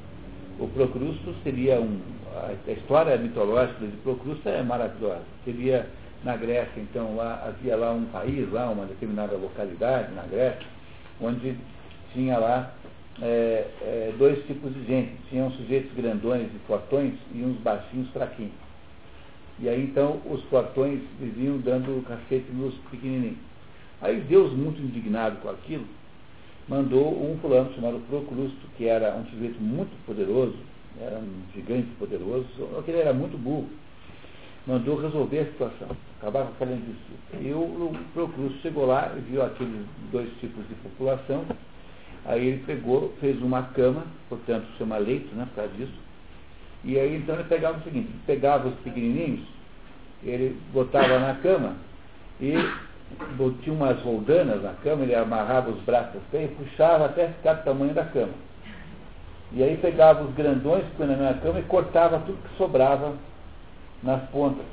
O Procrusto seria um. A história mitológica de Procrusto é maravilhosa. Seria na Grécia, então, lá, havia lá um país, lá, uma determinada localidade na Grécia, onde tinha lá é, é, dois tipos de gente. Tinham sujeitos grandões e fortões e uns baixinhos fraquinhos. E aí então os fortões viviam dando cacete nos pequenininhos. Aí Deus, muito indignado com aquilo, mandou um fulano chamado Procrusto, que era um sujeito muito poderoso, era um gigante poderoso, só que ele era muito burro, mandou resolver a situação, acabar com aquela injustiça. E o, Procrusto chegou lá viu aqueles dois tipos de população, aí ele pegou, fez uma cama, portanto chama leito, né, por causa disso, e aí então ele pegava o seguinte, pegava os pequenininhos, ele botava na cama e tinha umas roldanas na cama, ele amarrava os braços e puxava até ficar do tamanho da cama. E aí pegava os grandões que na minha cama e cortava tudo que sobrava nas pontas.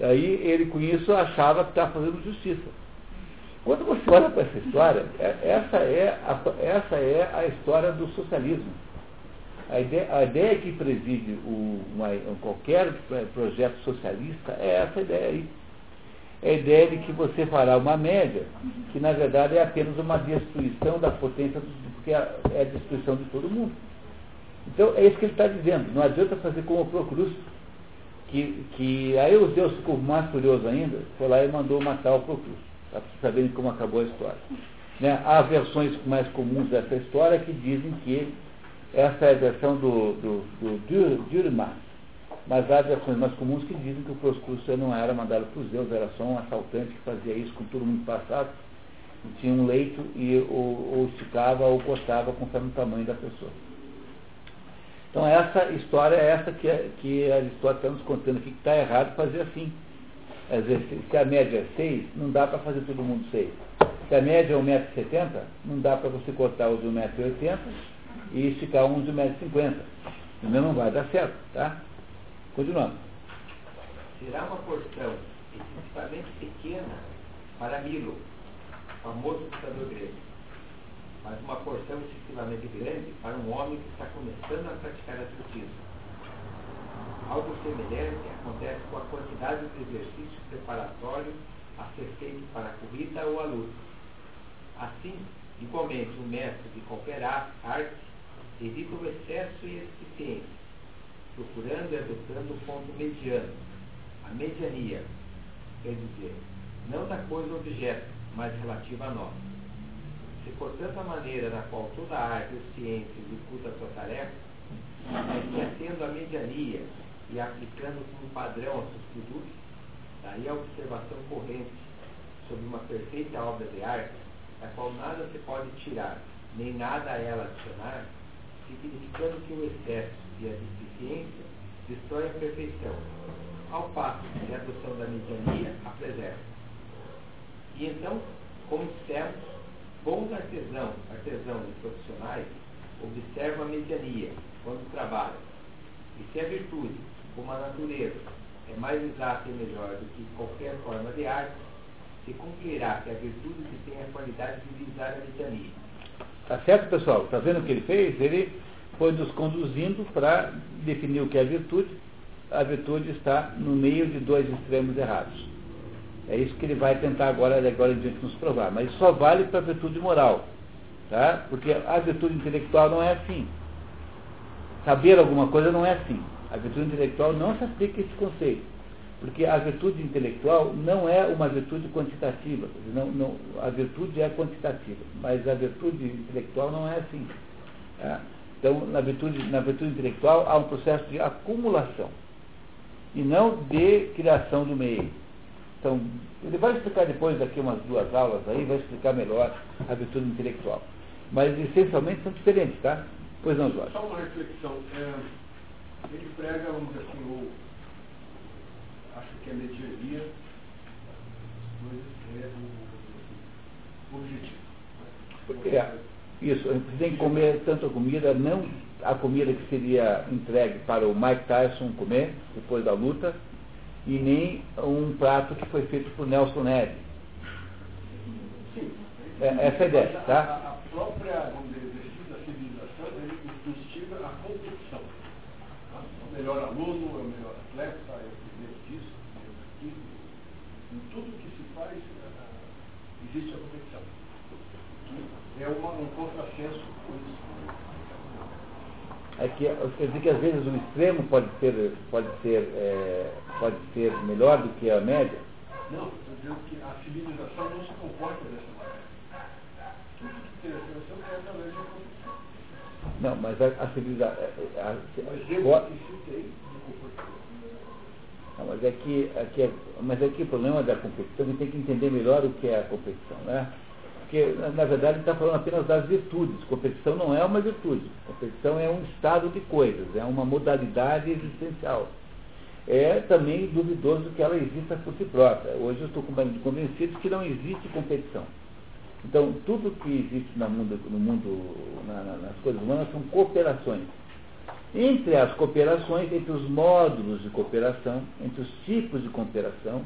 Aí ele com isso achava que estava fazendo justiça. Quando você olha para essa história, é, essa é a, essa é a história do socialismo. A ideia, a ideia que preside o, uma, qualquer projeto socialista é essa ideia aí é a ideia de que você fará uma média, que na verdade é apenas uma destruição da potência, porque é, é a destruição de todo mundo. Então é isso que ele está dizendo. Não adianta fazer como o Procrusto, que, que aí os deuses ficou mais furioso ainda, foi lá e mandou matar o Procrusto, para vocês saberem como acabou a história. Né? Há versões mais comuns dessa história que dizem que essa é a versão do, do, do Durmas, mas há versões mais comuns que dizem que o Proscúcio não era mandado por Deus, era só um assaltante que fazia isso com todo mundo passado, tinha um leito e ou, ou esticava ou cortava conforme o tamanho da pessoa. Então essa história é essa que, que a história está nos contando aqui, que está errado fazer assim. Às vezes, se a média é 6, não dá para fazer todo mundo 6. Se a média é 1,70m, não dá para você cortar os de 1,80m e esticar uns de 1,50m. Senão não vai dar certo, tá? Continuando. Será uma porção excessivamente pequena para Milo, famoso ditador grego, mas uma porção excessivamente grande para um homem que está começando a praticar atletismo. Algo semelhante acontece com a quantidade de exercícios preparatórios a ser feito para a corrida ou a luta. Assim, igualmente, um mestre de qualquer arte evita o excesso e a deficiência, procurando e adotando o ponto mediano, a mediania, quer dizer, não da coisa objeto, mas relativa a nós. Se, portanto, a maneira na qual toda a arte ou ciência executa a sua tarefa é a mediania e aplicando como padrão aos seus produtos, daí a observação corrente sobre uma perfeita obra de arte, da qual nada se pode tirar, nem nada a ela adicionar, significando que o excesso e a deficiência destrói a perfeição, ao passo que a adoção da mediania a preserva. E então, como dissemos, bons artesãos, artesãos e profissionais observam a mediania quando trabalham. E se a virtude, como a natureza, é mais exata e melhor do que qualquer forma de arte, se cumprirá que a virtude que tem a qualidade de visar a mediania. Tá certo, pessoal? Está vendo o que ele fez? Ele foi nos conduzindo para definir o que é virtude. A virtude está no meio de dois extremos errados. É isso que ele vai tentar agora, agora em diante nos provar. Mas só vale para a virtude moral. Tá? Porque a virtude intelectual não é assim. Saber alguma coisa não é assim. A virtude intelectual não se aplica a esse conceito. Porque a virtude intelectual não é uma virtude quantitativa. Não, não, a virtude é quantitativa, mas a virtude intelectual não é assim. Tá? Então, na virtude, na virtude intelectual há um processo de acumulação e não de criação do meio. Então, ele vai explicar depois, daqui umas duas aulas aí, vai explicar melhor a virtude intelectual. Mas, essencialmente, são diferentes, tá? Pois não, Jorge. Só uma reflexão. É, ele prega, vamos dizer assim, o, acho que a mediania coisas é o, objetivo. Porque é, isso, gente tem que comer tanto a comida, não a comida que seria entregue para o Mike Tyson comer, depois da luta, e nem um prato que foi feito por Nelson Ned. Sim. É, essa é a ideia, tá? A, a própria, vamos dizer, exercício da civilização, ele instiga a competição. Tá? O melhor aluno, é o melhor atleta, é o primeiro disso, o primeiro daquilo. Em tudo que se faz, ah, existe a competição. É uma, um contrassenso com isso. É que, quer dizer que às vezes o extremo pode ser, pode ser, é, pode ser melhor do que a média. Não, estou dizendo que a civilização não se comporta dessa maneira. Tudo que tem a civilização é através competição. Não, mas a, a civilização. Que se tem do comportamento. Não, mas é que, aqui é, mas aqui o problema da competição, a gente tem que entender melhor o que é a competição, né? Porque, na, verdade, está falando apenas das virtudes. Competição não é uma virtude. Competição é um estado de coisas, é uma modalidade existencial. É também duvidoso que ela exista por si própria. Hoje eu estou convencido que não existe competição. Então, tudo que existe no mundo, no mundo na, na, nas coisas humanas são cooperações. Entre as cooperações, entre os módulos de cooperação, entre os tipos de cooperação,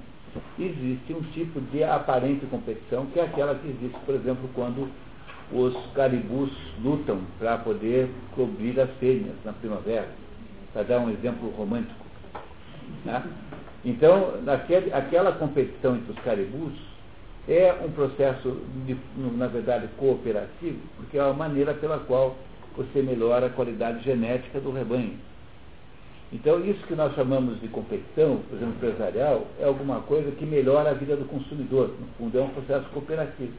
existe um tipo de aparente competição, que é aquela que existe, por exemplo, quando os caribus lutam para poder cobrir as fêmeas na primavera, para dar um exemplo romântico. Né? Então, naquele, aquela competição entre os caribus é um processo, de, na verdade, cooperativo, porque é a maneira pela qual você melhora a qualidade genética do rebanho. Então, isso que nós chamamos de competição, por exemplo, empresarial, é alguma coisa que melhora a vida do consumidor. No fundo, é um processo cooperativo.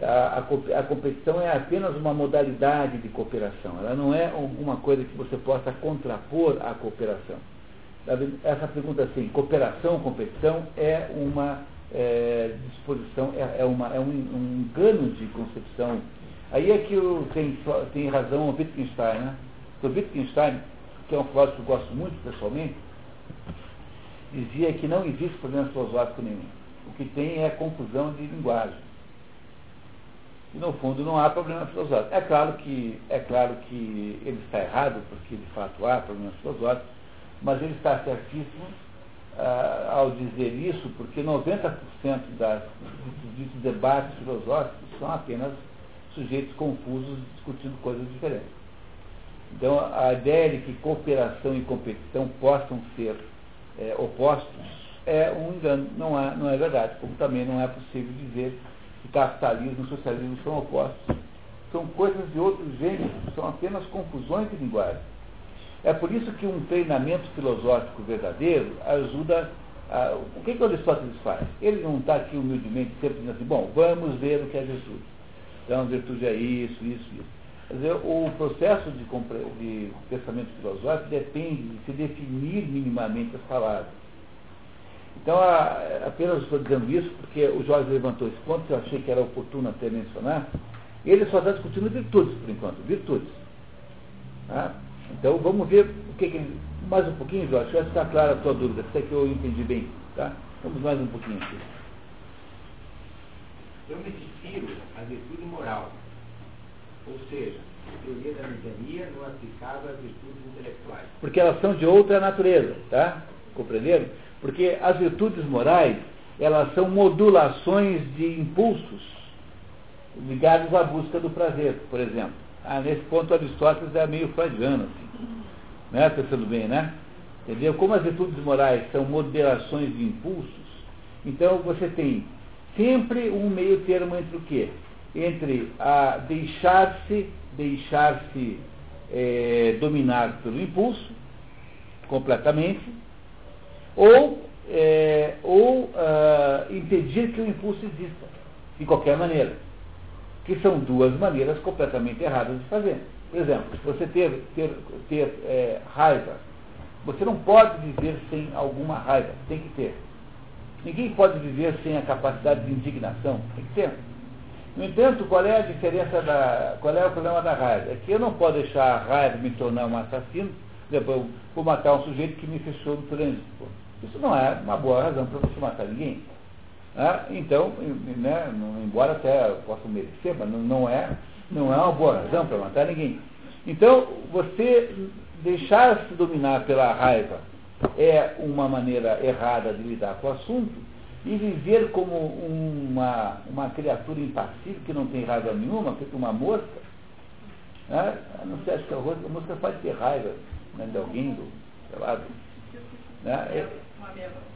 A, a, a, competição é apenas uma modalidade de cooperação. Ela não é alguma coisa que você possa contrapor à cooperação. Essa pergunta assim, cooperação, competição, é uma é, disposição, é, é, uma, é um, um engano de concepção. Aí é que tem, tem razão o Wittgenstein. Né? O Wittgenstein que é um filósofo que eu gosto muito pessoalmente, dizia que não existe problema filosófico nenhum. O que tem é confusão de linguagem. E no fundo não há problema filosófico. É claro que, é claro que ele está errado, porque de fato há problemas filosóficos, mas ele está certíssimo ah, ao dizer isso, porque 90% das, dos, debates filosóficos são apenas sujeitos confusos discutindo coisas diferentes. Então, a ideia de que cooperação e competição possam ser é, opostos é um engano, não é, não é verdade. Como também não é possível dizer que capitalismo e socialismo são opostos. são coisas de outro gênero, são apenas confusões de linguagem. É por isso que um treinamento filosófico verdadeiro ajuda. A, o que, que Aristóteles faz? Ele não está aqui humildemente sempre dizendo assim, bom, vamos ver o que é virtude. Então, virtude é isso, isso, isso. Quer dizer, o processo de, de pensamento filosófico depende de se definir minimamente as palavras. Então, a, apenas estou dizendo isso porque o Jorge levantou esse ponto, que eu achei que era oportuno até mencionar. Ele só está discutindo virtudes, por enquanto, virtudes. Tá? Então, vamos ver o que, que. Mais um pouquinho, Jorge, vai ficar clara a tua dúvida, se é que eu entendi bem. Tá? Vamos mais um pouquinho aqui. Eu me refiro à virtude moral, ou seja, a teoria da mediania não aplicável às virtudes intelectuais. Porque elas são de outra natureza, tá? Compreenderam? Porque as virtudes morais, elas são modulações de impulsos ligados à busca do prazer, por exemplo. Ah, nesse ponto Aristóteles é meio freudiano, assim. Né? Pensando bem, né? Entendeu? Como as virtudes morais são moderações de impulsos, então você tem sempre um meio termo entre o quê? Entre a deixar-se, deixar-se é, dominar pelo impulso, completamente, ou, é, ou uh, impedir que o impulso exista, de qualquer maneira. Que são duas maneiras completamente erradas de fazer. Por exemplo, você ter, ter, ter é, raiva, você não pode viver sem alguma raiva, tem que ter. Ninguém pode viver sem a capacidade de indignação, tem que ter. No entanto, qual é a diferença da. qual é o problema da raiva? É que eu não posso deixar a raiva me tornar um assassino, depois vou matar um sujeito que me fechou no trânsito. Isso não é uma boa razão para você matar ninguém. Ah, então, né, embora até possa merecer, mas não, é, não é uma boa razão para matar ninguém. Então, você deixar-se dominar pela raiva é uma maneira errada de lidar com o assunto e viver como uma, uma criatura impassível que não tem raiva nenhuma, feito uma mosca, né? não sei, acho que a mosca pode ter raiva né, de alguém, do, sei lá, do, né? É,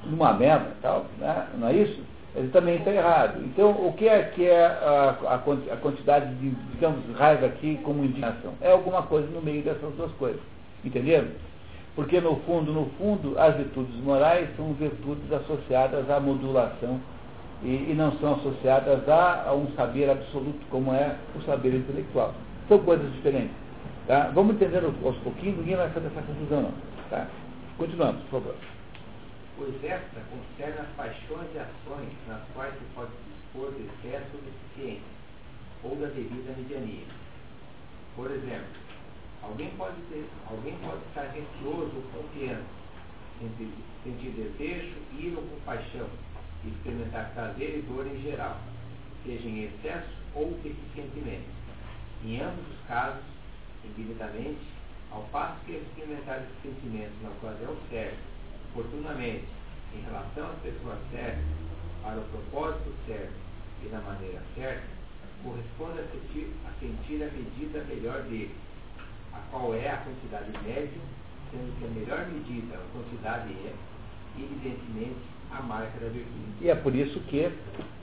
numa meta tal, né? não é isso? Ele também está errado. Então, o que é que é a, a, a, quantidade de, digamos, raiva aqui como indignação? É alguma coisa no meio dessas duas coisas. Entenderam? Porque, no fundo, no fundo, as virtudes morais são virtudes associadas à modulação e, e não são associadas a, a, um saber absoluto, como é o saber intelectual. São coisas diferentes. Tá? Vamos entender aos pouquinhos, ninguém vai fazer essa confusão, não. Tá? Continuamos, por favor pois esta concerne as paixões e ações nas quais se pode dispor de excesso ou deficiência, ou da devida mediania. Por exemplo, alguém pode, ter, alguém pode estar receoso ou confiante, sentir, sentir desejo, ira ou compaixão, experimentar prazer e dor em geral, seja em excesso ou deficientemente. Em ambos os casos, indevidamente, ao passo que experimentar esses sentimentos na ocasião certa, oportunamente em relação às pessoas certas, para o propósito certo e da maneira certa, corresponde a sentir, a sentir a medida melhor dele, a qual é a quantidade média, sendo que a melhor medida, a quantidade é, evidentemente, a marca da virtude. E é por isso que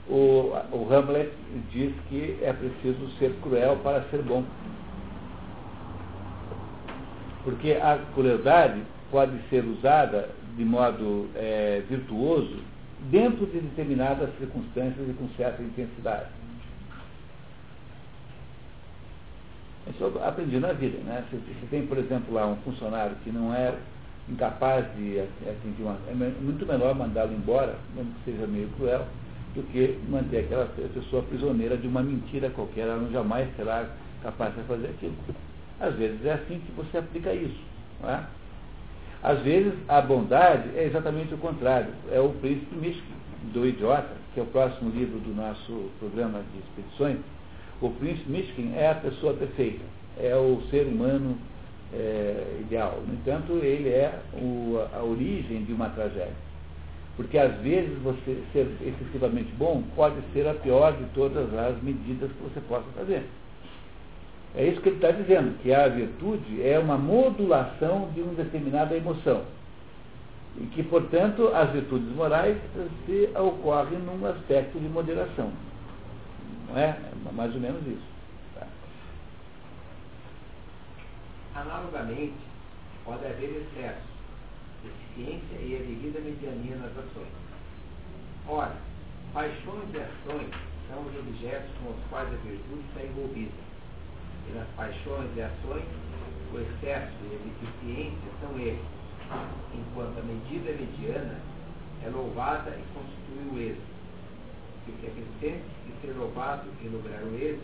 o, o Hamlet diz que é preciso ser cruel para ser bom. Porque a crueldade pode ser usada de modo é, virtuoso dentro de determinadas circunstâncias e com certa intensidade. Isso eu aprendi na vida. Né? Se, se tem, por exemplo, lá um funcionário que não é incapaz de atingir uma. É muito melhor mandá-lo embora, mesmo que seja meio cruel, do que manter aquela pessoa prisioneira de uma mentira qualquer. Ela não jamais será capaz de fazer aquilo. Às vezes é assim que você aplica isso. Não é? Às vezes, a bondade é exatamente o contrário. É o príncipe místico do idiota, que é o próximo livro do nosso programa de expedições. O príncipe místico é a pessoa perfeita, é o ser humano é, ideal. No entanto, ele é o, a origem de uma tragédia. Porque às vezes você ser excessivamente bom pode ser a pior de todas as medidas que você possa fazer. É isso que ele está dizendo, que a virtude é uma modulação de uma determinada emoção. E que, portanto, as virtudes morais se ocorrem num aspecto de moderação. Não é? é mais ou menos isso. Tá? Analogamente, pode haver excesso, deficiência e a devida mediania nas ações. Ora, paixões e ações são os objetos com os quais a virtude está envolvida. E nas paixões e ações, o excesso e a deficiência são eles, enquanto a medida mediana é louvada e constitui o êxito. E que acrescente ser louvado e lograr o êxito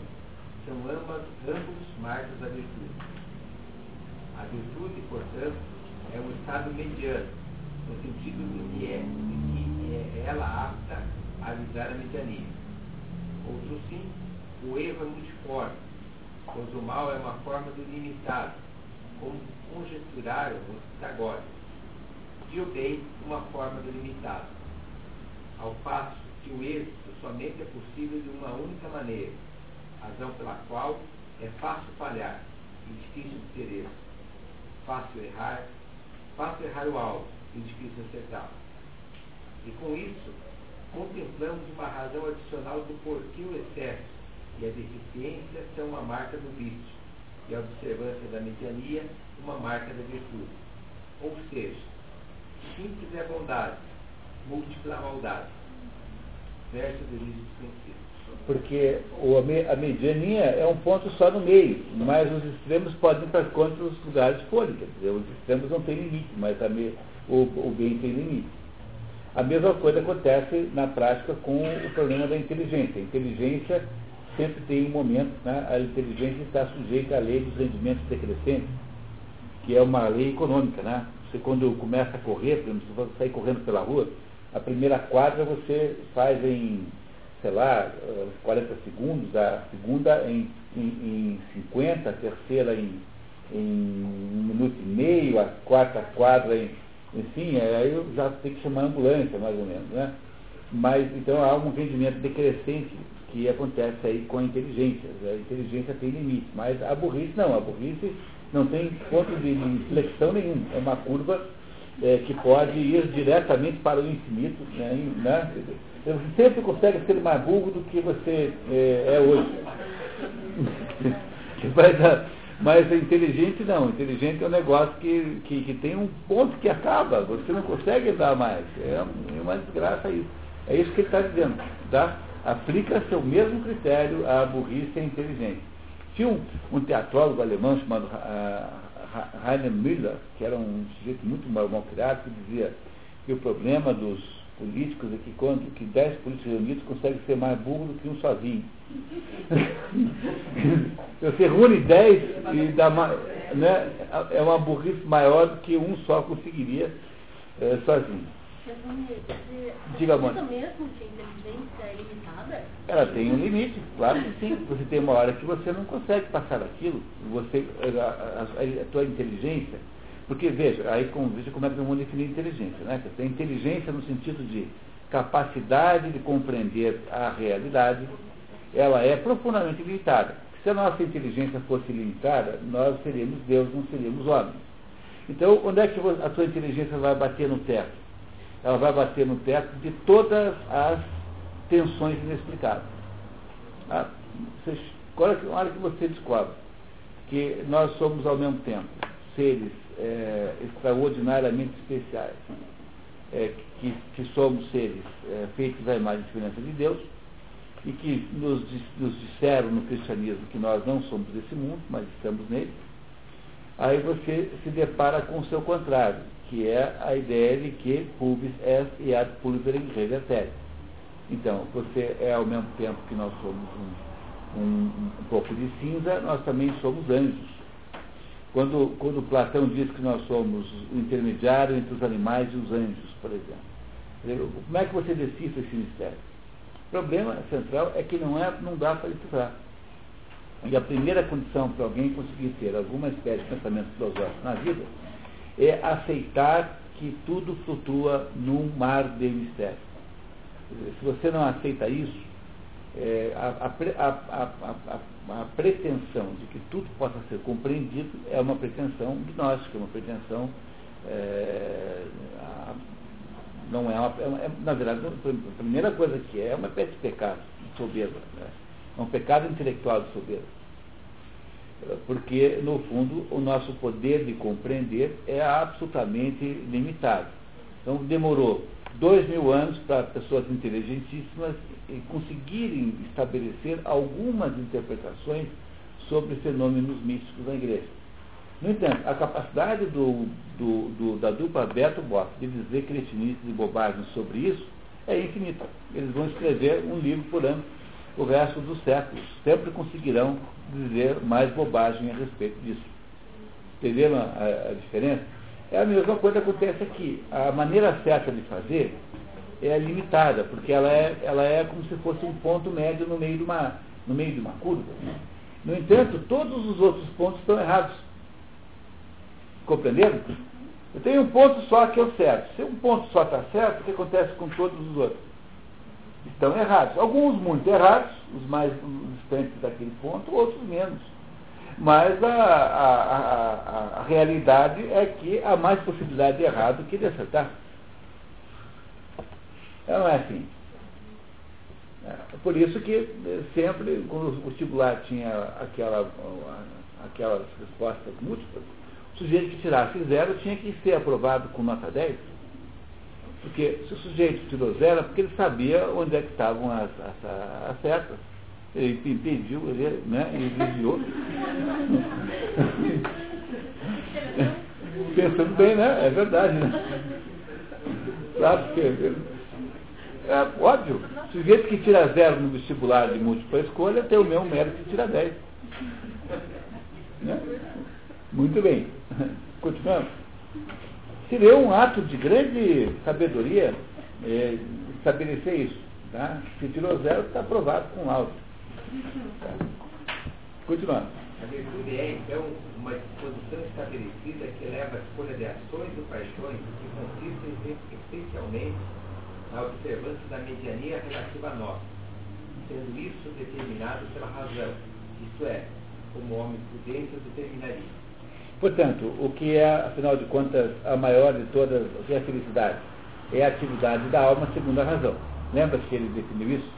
são ambas, ambos marcos da virtude. A virtude, portanto, é um estado mediano, no sentido de que é, de que é ela apta a avisar a mediania. Outro sim, o erro é multiforme, pois o mal é uma forma do limitado, como conjecturaram os pitagóricos, e o bem uma forma do limitado. Ao passo que o êxito somente é possível de uma única maneira, razão pela qual é fácil falhar e difícil ter êxito, fácil errar, fácil errar o alvo e difícil acertá-lo. E com isso, contemplamos uma razão adicional do porquê o excesso e a deficiência são uma marca do vício e a observância da mediania uma marca da virtude. Ou seja, simples é a bondade, múltipla a maldade. Verso do livro desconhecido. Porque o, a mediania é um ponto só no meio, mas os extremos podem para contra os lugares forem. Os extremos não têm limite, mas me, o, o bem tem limite. A mesma coisa acontece na prática com o problema da inteligência. A inteligência sempre tem um momento, né? a inteligência está sujeita à lei dos rendimentos decrescentes, que é uma lei econômica. Né? Você quando começa a correr, por exemplo, você sair correndo pela rua, a primeira quadra você faz em, sei lá, 40 segundos, a segunda em, em, em 50, a terceira em, em um minuto e meio, a quarta quadra em. Enfim, aí eu já tenho que chamar a ambulância, mais ou menos, né? Mas então há um rendimento decrescente que acontece aí com a inteligência. A inteligência tem limite, mas a burrice não, a burrice não tem ponto de inflexão nenhum. É uma curva é, que pode ir diretamente para o infinito. Né, né? Você sempre consegue ser mais burro do que você é, é hoje. [laughs] mas, mas inteligente não. Inteligente é um negócio que, que, que, tem um ponto que acaba. Você não consegue dar mais. É uma desgraça isso. É isso que ele está dizendo. Tá? Aplica-se o mesmo critério à burrice e à inteligência. Tinha um, um teatrólogo alemão chamado uh, Rainer Müller, que era um sujeito muito mal, mal criado, que dizia que o problema dos políticos é que quando que dez políticos reunidos conseguem ser mais burro do que um sozinho. [laughs] Você reúne dez e dá uma, né, é uma burrice maior do que um só conseguiria é, sozinho. Diga, Mônica. mesmo que a inteligência é limitada? Ela tem um limite, claro que sim. Você tem uma hora que você não consegue passar aquilo. Você, a, a, a tua inteligência. Porque, veja, aí com, veja como é que vamos definir inteligência. Né? Tem inteligência no sentido de capacidade de compreender a realidade, ela é profundamente limitada. Se a nossa inteligência fosse limitada, nós seríamos Deus, não seríamos homens. Então, onde é que a sua inteligência vai bater no teto? Ela vai bater no teto de todas as tensões inexplicáveis. Ah, você, a hora que você descobre que nós somos ao mesmo tempo seres é, extraordinariamente especiais, é, que, que, somos seres é, feitos à imagem e semelhança de Deus, e que nos, nos disseram no cristianismo que nós não somos desse mundo, mas estamos nele, aí você se depara com o seu contrário, que é a ideia de que pubis est e ad pulverem revertere. Então, você é ao mesmo tempo que nós somos um, um, um, pouco de cinza, nós também somos anjos. Quando, quando Platão diz que nós somos o intermediário entre os animais e os anjos, por exemplo. Como é que você decifra esse mistério? O problema central é que não, é, não dá para decifrar. E a primeira condição para alguém conseguir ter alguma espécie de pensamento filosófico na vida é aceitar que tudo flutua num mar de mistério. Se você não aceita isso, é, a, a, a, a, pretensão de que tudo possa ser compreendido é uma pretensão gnóstica, uma pretensão. É, não é uma, é, na verdade, a primeira coisa que é é uma espécie de pecado de soberba. Né? É um pecado intelectual soberba. Porque, no fundo, o nosso poder de compreender é absolutamente limitado. Então, demorou dois mil anos para pessoas inteligentíssimas conseguirem estabelecer algumas interpretações sobre fenômenos místicos da igreja. No entanto, a capacidade do, do, do, da dupla Beto Boff de dizer cretinices e bobagens sobre isso é infinita. Eles vão escrever um livro por ano o resto dos séculos. Sempre conseguirão dizer mais bobagem a respeito disso. Entenderam a, a diferença? É a mesma coisa que acontece aqui. A maneira certa de fazer é limitada, porque ela é, ela é como se fosse um ponto médio no meio de uma, no meio de uma curva. No entanto, todos os outros pontos estão errados. Compreenderam? Eu tenho um ponto só que é o certo. Se um ponto só está certo, o que acontece com todos os outros? Estão errados. Alguns muito errados, os mais distantes daquele ponto, outros menos. Mas a, a, a, a realidade é que há mais possibilidade de errado que de acertar. Não é assim. É, por isso que eh, sempre, quando o vestibular tinha aquela, aquelas respostas múltiplas, o sujeito que tirasse zero tinha que ser aprovado com nota 10. Porque se o sujeito tirou zero, é porque ele sabia onde é que estavam as, as, as setas. Ele impediu, ele, né, ele desviou. [laughs] Pensando bem, né? É verdade, né? Sabe? Porque, é óbvio. O sujeito que tira zero no vestibular de múltipla escolha tem o mesmo mérito que tira 10. Né? Muito bem. Continuamos. Seria um ato de grande sabedoria é, estabelecer isso. Tá? Se tirou zero, está aprovado com alto. Tá? Continuando. A virtude é, então, uma disposição estabelecida que leva a escolha de ações ou paixões que consistem essencialmente na observância da mediania relativa a nós, sendo isso determinado pela razão, isto é, como homem prudente o determinaria. Portanto, o que é, afinal de contas, a maior de todas, é a felicidade? É a atividade da alma segundo a razão. Lembra que ele definiu isso?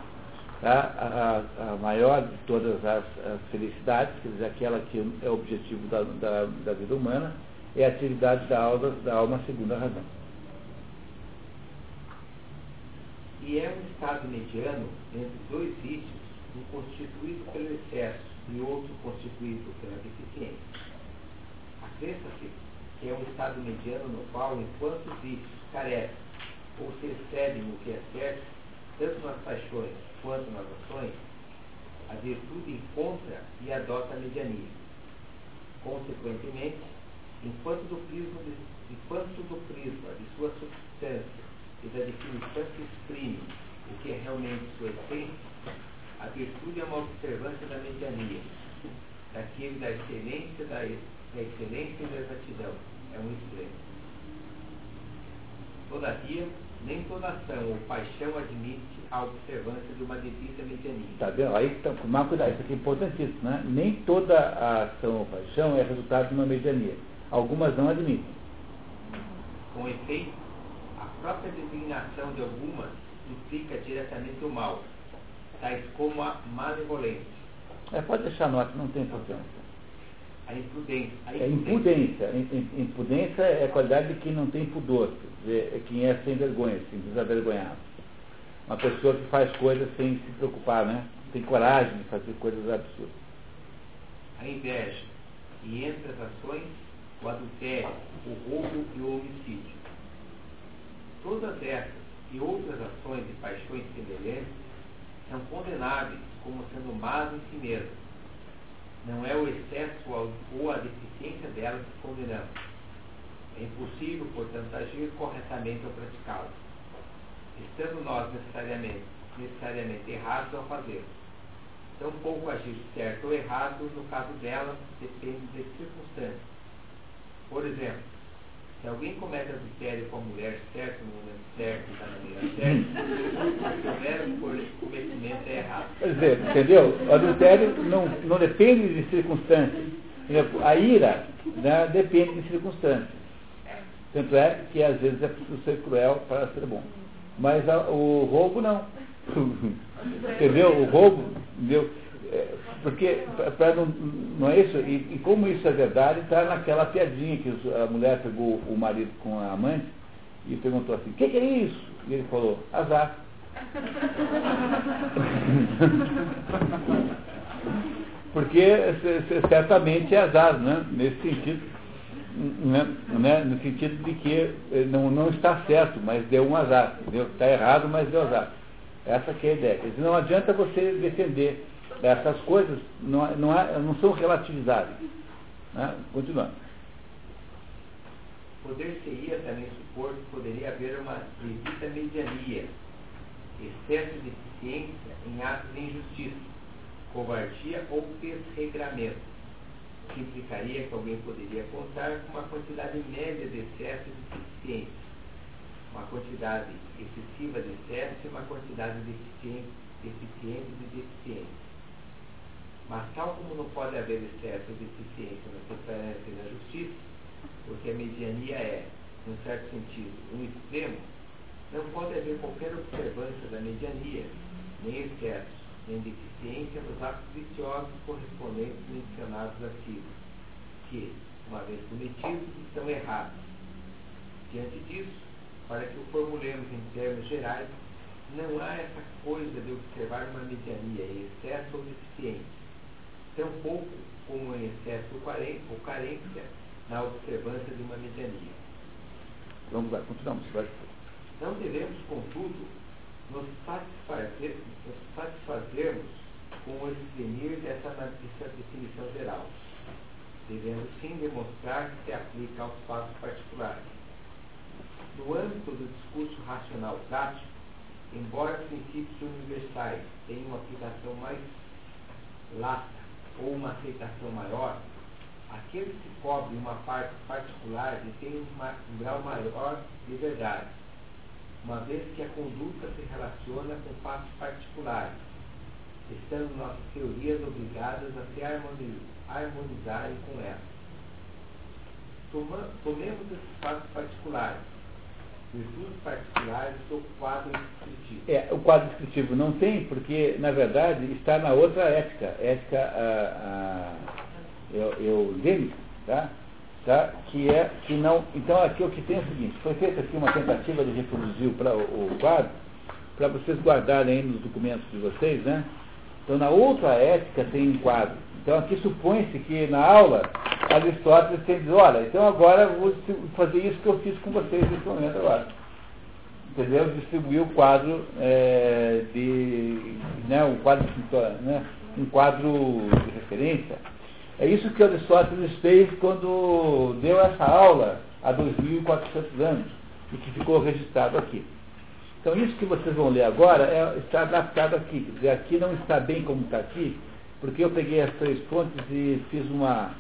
Tá? A, a, a, maior de todas as, as, felicidades, quer dizer, aquela que é o objetivo da, da, da vida humana, é a atividade da alma, da alma segundo a razão. E é um estado mediano entre dois vícios, um constituído pelo excesso e outro constituído pela deficiência. Acresça-se que é um estado mediano no qual, enquanto os vícios carecem ou se excedem no que é certo, tanto nas paixões quanto nas ações, a virtude encontra e adota a mediania. Consequentemente, enquanto do prisma de, enquanto do prisma de sua substância e da definição que exprime o que é realmente sua essência, a virtude é uma observância da mediania, daquele da excelência, da, da excelência e da exatidão. É um extremo. Todavia, nem toda ação ou paixão admite a observância de uma devida mediania. Tá vendo? Aí, então, tomar cuidado, isso aqui é importantíssimo, né? Nem toda a ação ou paixão é resultado de uma mediania. Algumas não admitem. Com efeito, a própria designação de algumas implica diretamente o mal, tais como a malevolência. É, pode deixar nota, não tem importância. A imprudência. A é impudência. Impudência é a qualidade de quem não tem pudor, quer dizer, é quem é sem vergonha, assim, desavergonhado. Uma pessoa que faz coisas sem se preocupar, né? Tem coragem de fazer coisas absurdas. A inveja. E entre as ações, o adultério, o roubo e o homicídio. Todas essas e outras ações e paixões semelhantes são condenáveis como sendo más em si mesmas não é o excesso ou a deficiência delas que condenamos. É impossível, portanto, agir corretamente ou praticá-las. Estando nós necessariamente, necessariamente errados ao fazê-lo. Tão pouco agir certo ou errado, no caso delas, depende de circunstâncias. Por exemplo, se alguém comete adultério com a mulher certa, no momento certo da maneira certa, o cometimento é errado. Quer dizer, entendeu? O adultério não, não depende de circunstâncias. A ira né, depende de circunstâncias. Tanto é que às vezes é preciso ser cruel para ser bom. Mas a, o roubo não. [laughs] entendeu? O roubo, entendeu? Porque pra, não, não é isso? E, e como isso é verdade, está naquela piadinha que a mulher pegou o marido com a amante e perguntou assim, o que, que é isso? E ele falou, azar. [laughs] Porque certamente é azar, né? Nesse sentido, né? né? no sentido de que eh, não, não está certo, mas deu um azar. Entendeu? Está errado, mas deu azar. Essa que é a ideia. Não adianta você defender essas coisas, não, não, não são relativizáveis. Né? Continuando. Poder-se-ia também supor que poderia haver uma devida mediania, excesso de eficiência em atos de injustiça, covardia ou desregramento, que implicaria que alguém poderia contar com uma quantidade média de excesso de deficiência, uma quantidade excessiva de excesso e uma quantidade de deficiente de deficiência. Mas tal como não pode haver excesso de eficiência na transparência e na justiça, porque a mediania é, num certo sentido, um extremo, não pode haver qualquer observância da mediania, nem excesso, nem deficiência nos atos viciosos correspondentes mencionados acima, que, uma vez cometidos, estão errados. Diante disso, para que o formulemos em termos gerais, não há essa coisa de observar uma mediania em excesso ou deficiência, tampouco como em excesso ou carência na observância de uma mediania. Vamos lá, continuamos. Vai. Não devemos, contudo, nos, satisfazer, nos satisfazermos com o exprimir dessa, dessa definição geral. Devemos sim demonstrar que se aplica aos fatos particulares. No âmbito do discurso racional prático, embora princípios universais tenham uma aplicação mais lata ou uma aceitação maior, aquele que cobre uma parte particular tem um grau maior de verdade uma vez que a conduta se relaciona com fatos particulares, estando nossas teorias obrigadas a se harmonizarem com elas. tomemos esses fatos particulares, virtudes particulares do quadro descritivo. É, o quadro descritivo não tem, porque, na verdade, está na outra ética, ética a, a, eu, eu, tá? tá? que é que não. Então aqui o que tem é o seguinte, foi feita aqui uma tentativa de reproduzir o, o, o quadro para vocês guardarem aí nos documentos de vocês, né? Então na outra ética tem um quadro. Então aqui supõe-se que na aula Aristóteles tem diz, olha, então agora vou fazer isso que eu fiz com vocês nesse momento agora. Entendeu? Distribuir o quadro é, de. Né, um quadro, né, um quadro de referência é isso que Aristóteles fez quando deu essa aula há 2.400 anos e que ficou registrado aqui. Então, isso que vocês vão ler agora é, está adaptado aqui. Quer dizer, aqui não está bem como está aqui, porque eu peguei as três fontes e fiz uma,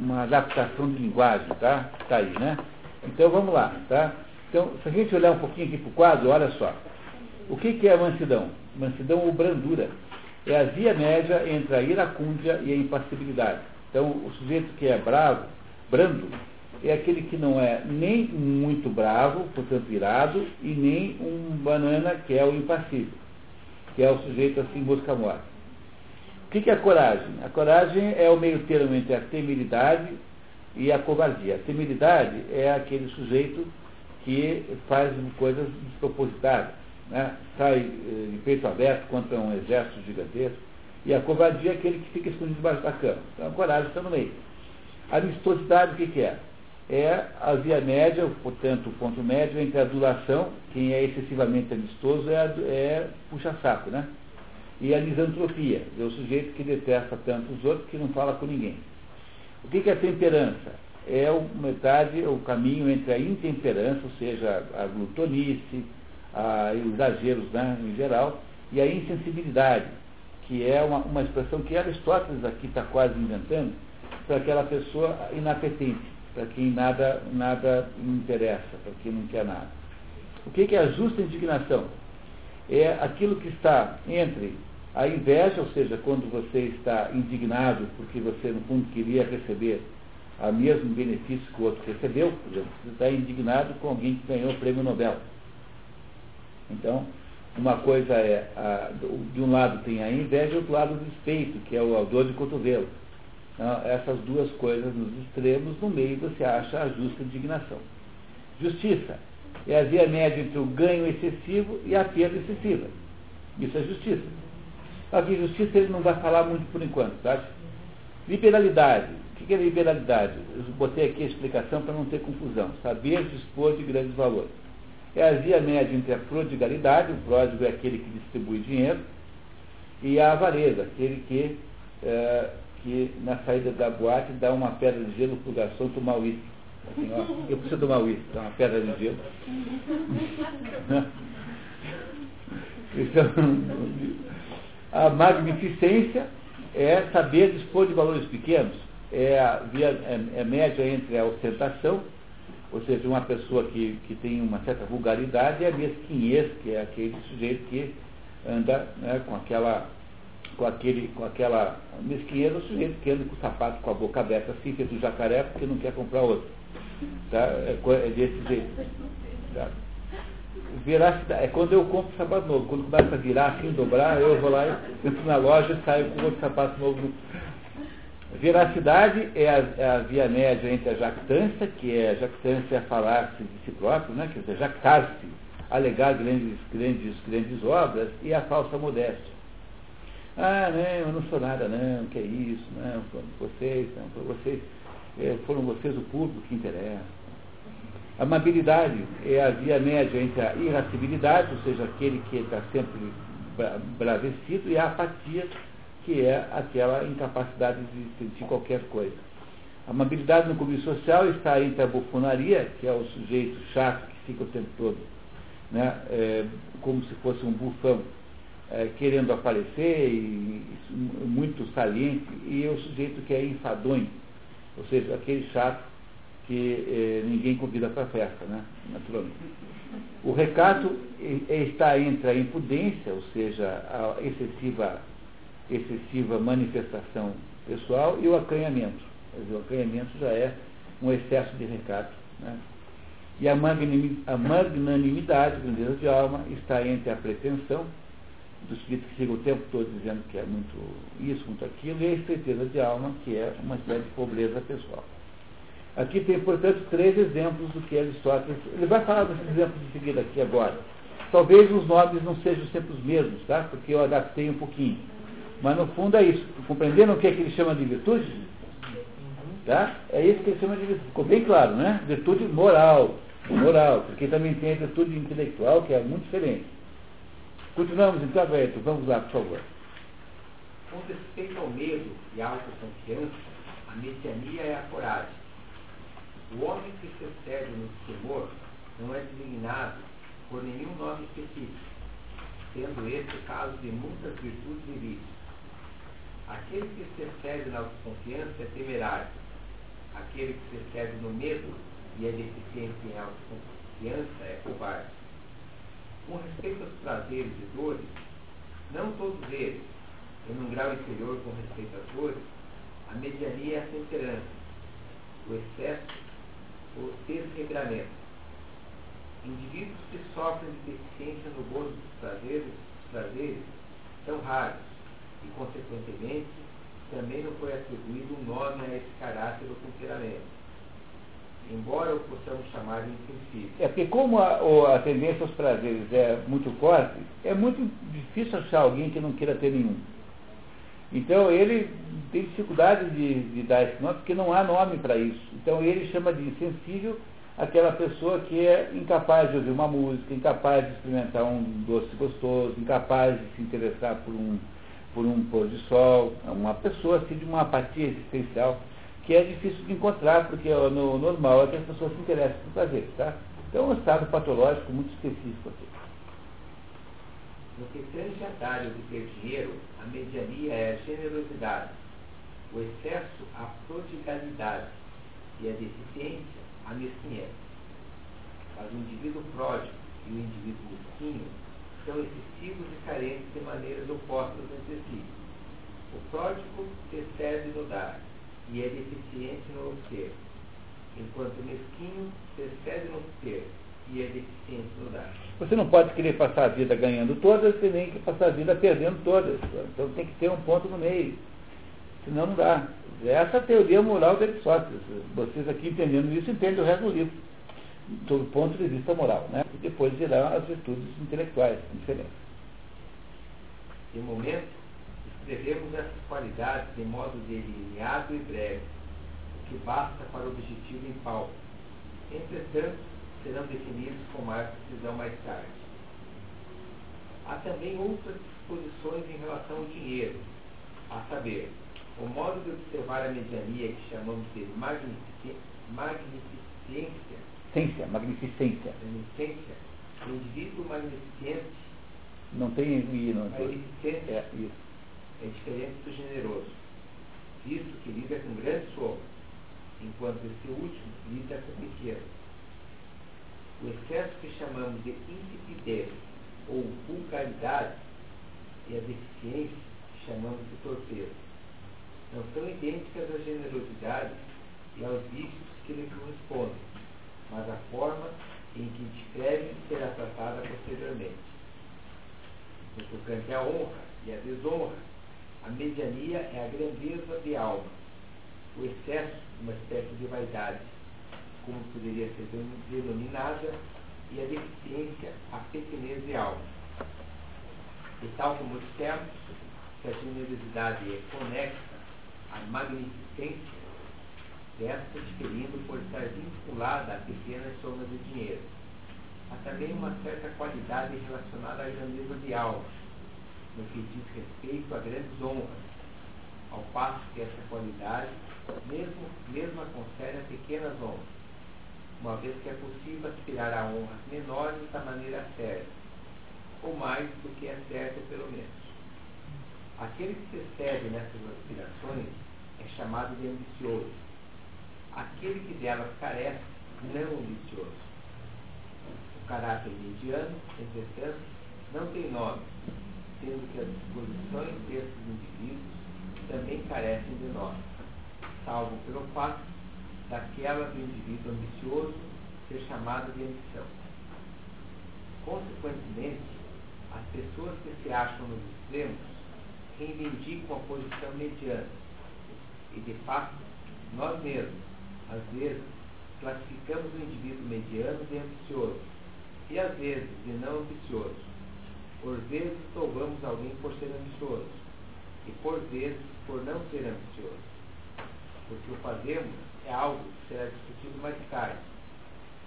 uma adaptação de linguagem, tá? Está aí, né? Então, vamos lá, tá? Então, se a gente olhar um pouquinho aqui para o quadro, olha só. O que, que é mansidão? Mansidão ou brandura é a via média entre a iracúndia e a impassibilidade. Então, o sujeito que é bravo, brando, é aquele que não é nem muito bravo, portanto irado, e nem um banana, que é o impassível, que é o sujeito assim busca morte. O que é a coragem? A coragem é o meio termo entre a temeridade e a covardia. A temeridade é aquele sujeito que faz coisas despropositadas né, sai eh, de peito aberto contra um exército gigantesco, e a covardia é aquele que fica escondido debaixo da cama. Então a coragem está no meio. A amistosidade o que, que é? É a via média, portanto, o ponto médio entre a adulação, quem é excessivamente amistoso é, é puxa-saco, né? E a misantropia, é o sujeito que detesta tanto os outros que não fala com ninguém. O que, é temperança? É o metade, o caminho entre a intemperança, ou seja, a glutonice, a exageros né, em geral, e a insensibilidade, que é uma, uma expressão que Aristóteles aqui está quase inventando, para aquela pessoa inapetente, para quem nada, nada interessa, para quem não quer nada. O que é a justa indignação? É aquilo que está entre a inveja, ou seja, quando você está indignado porque você, no fundo, queria receber o mesmo benefício que o outro recebeu, por exemplo, você está indignado com alguém que ganhou o prêmio Nobel. Então, Uma coisa é, a, de um lado tem a inveja e do outro lado o despeito, que é o dor de cotovelo. Então, essas duas coisas nos extremos, no meio você acha a justa indignação. Justiça é a via média entre o ganho excessivo e a perda excessiva. Isso é justiça. Aqui, justiça ele não vai falar muito por enquanto, tá? Liberalidade. O que é liberalidade? Eu botei aqui a explicação para não ter confusão. Saber dispor de grandes valores. É a via média entre a prodigalidade, o pródigo é aquele que distribui dinheiro, e a avareza, aquele que, é, que na saída da boate dá uma pedra de gelo para o garçom tomar uísque. Assim, ó, eu preciso tomar uísque, dá uma pedra de gelo. [laughs] então, a magnificência é saber dispor de valores pequenos, é a via é, é média entre a ostentação, ou seja, uma pessoa que, que tem uma certa vulgaridade, e a mesquinhez, que é aquele sujeito que anda né, com aquela com aquele, com aquela mesquinhez, o sujeito que anda com o sapato com a boca aberta, assim, feito jacaré, porque não quer comprar outro. Tá? É, é desse jeito. Tá? Veracidade, é quando eu compro sapato novo. Quando começa a virar assim, dobrar, eu vou lá, entro na loja e saio com outro sapato novo. Veracidade é a, é a, via média entre a jactância, que é a jactância é falar-se de si próprio, né? quer dizer, jactar-se, alegar grandes, grandes, grandes obras, e a falsa modéstia. Ah, não, eu não sou nada, não, que é isso, não, foram vocês, não, foram vocês, é, foram vocês o público que interessa. Amabilidade é a via média entre a irascibilidade, ou seja, aquele que está sempre bravecido, e a apatia, que é aquela incapacidade de sentir qualquer coisa. A amabilidade no convívio social está entre a bufonaria, que é o sujeito chato que fica o tempo todo, né, é, como se fosse um bufão, é, querendo aparecer, e, e, muito saliente, e o sujeito que é enfadonho, ou seja, aquele chato que eh, ninguém convida para a festa, né? naturalmente. O recato está entre a impudência, ou seja, a excessiva, excessiva manifestação pessoal, e o acanhamento. Dizer, o acanhamento já é um excesso de recato. Né? E a magnanimidade, grandeza de alma, está entre a pretensão, do espírito que fica o tempo todo dizendo que é muito isso, muito aquilo, e a estreiteza de alma, que é uma espécie de pobreza pessoal. Aqui tem, portanto, três exemplos do que Aristóteles. Ele vai falar desses exemplos de seguida aqui agora. Talvez os nomes não sejam sempre os mesmos, tá? Porque eu adaptei um pouquinho. Mas no fundo é isso. Compreenderam o que é que ele chama de virtude? Tá? É isso que ele chama de virtude. Ficou bem claro, né? Virtude moral. Moral, porque também tem a virtude intelectual, que é muito diferente. Continuamos então, Aberto. Vamos lá, por favor. Com respeito ao medo e à autoconfiança, a messiania é a coragem o homem que se excede no temor não é designado por nenhum nome específico, sendo este o caso de muitas virtudes e vícios. Aquele que se excede na autoconfiança é temerário. Aquele que se excede no medo e é deficiente em autoconfiança é covarde. Com respeito aos prazeres e dores, não todos eles, em um grau inferior com respeito às dores, a mediania é a temperança. O excesso o desregramento. Indivíduos que sofrem de deficiência no gozo dos prazeres, prazeres são raros e, consequentemente, também não foi atribuído um nome a esse caráter ou temperamento embora o possamos chamar de insensível. É porque como a, a, tendência aos prazeres é muito forte, é muito difícil achar alguém que não queira ter nenhum. Então ele tem dificuldade de, de dar esse nome, porque não há nome para isso. Então ele chama de insensível aquela pessoa que é incapaz de ouvir uma música, incapaz de experimentar um doce gostoso, incapaz de se interessar por um, por um pôr de sol, uma pessoa assim de uma apatia existencial que é difícil de encontrar, porque no normal é que as pessoas se interessam por fazer, tá? Então é um estado patológico muito específico aqui. No que tange a dar de ter dinheiro, a mediania é a generosidade, o excesso a prodigalidade e a deficiência a mesquinhez. Mas o indivíduo pródigo e o indivíduo mesquinho são excessivos e carentes de maneiras opostas entre si. O pródigo se excede no dar e é deficiente no obter, enquanto o mesquinho se excede no ter e a deficiência no dar. Você não pode querer passar a vida ganhando todas e nem que passar a vida perdendo todas. Então tem que ter um ponto no meio. Senão não dá. Essa é a teoria moral de Aristóteles. Vocês aqui entendendo isso, entendem o resto do livro. Do ponto de vista moral. Né? E depois virão as virtudes intelectuais, diferentes. De momento, escrevemos essas qualidades de modo delineado e breve, o que basta para o objetivo em palco. Entretanto, serão definidos com mais precisão mais tarde. Há também outras disposições em relação ao dinheiro, a saber, o modo de observar a mediania que chamamos de magnificência, Ciência, magnificência. magnificência, o indivíduo magnificente, Não tem I, não magnificente É, isso. é diferente do generoso, visto que lida com grandes somas, enquanto esse último lida com pequenos. O excesso que chamamos de insipidez ou vulgaridade e a deficiência que chamamos de torpeza não são idênticas à generosidade e aos vícios que lhe correspondem, mas a forma em que descreve será tratada posteriormente. No tocante à honra e à desonra, a mediania é a grandeza de alma, o excesso, uma espécie de vaidade, como poderia ser denominada, e a deficiência, a pequenez alma. E tal como dissemos, que a generosidade é conexa à magnificência, desta diferindo por estar vinculada a pequenas somas de dinheiro. Há também uma certa qualidade relacionada à grandeza de alma, no que diz respeito a grandes honras, ao passo que essa qualidade mesmo, mesmo a confere a pequenas honras, uma vez que é possível aspirar a honras menores da maneira certa, ou mais do que é certo pelo menos. Aquele que se excede nessas aspirações é chamado de ambicioso. Aquele que delas carece, não ambicioso. O caráter mediano, entretanto, não tem nome, sendo que as disposições desses indivíduos também carecem de nome, salvo pelo fato daquela do indivíduo ambicioso ser chamado de ambição. Consequentemente, as pessoas que se acham nos extremos reivindicam a posição mediana. E, de fato, nós mesmos, às vezes, classificamos o indivíduo mediano de ambicioso e, às vezes, de não ambicioso. Por vezes, louvamos alguém por ser ambicioso e, por vezes, por não ser ambicioso. Porque o fazemos é algo que será discutido mais tarde.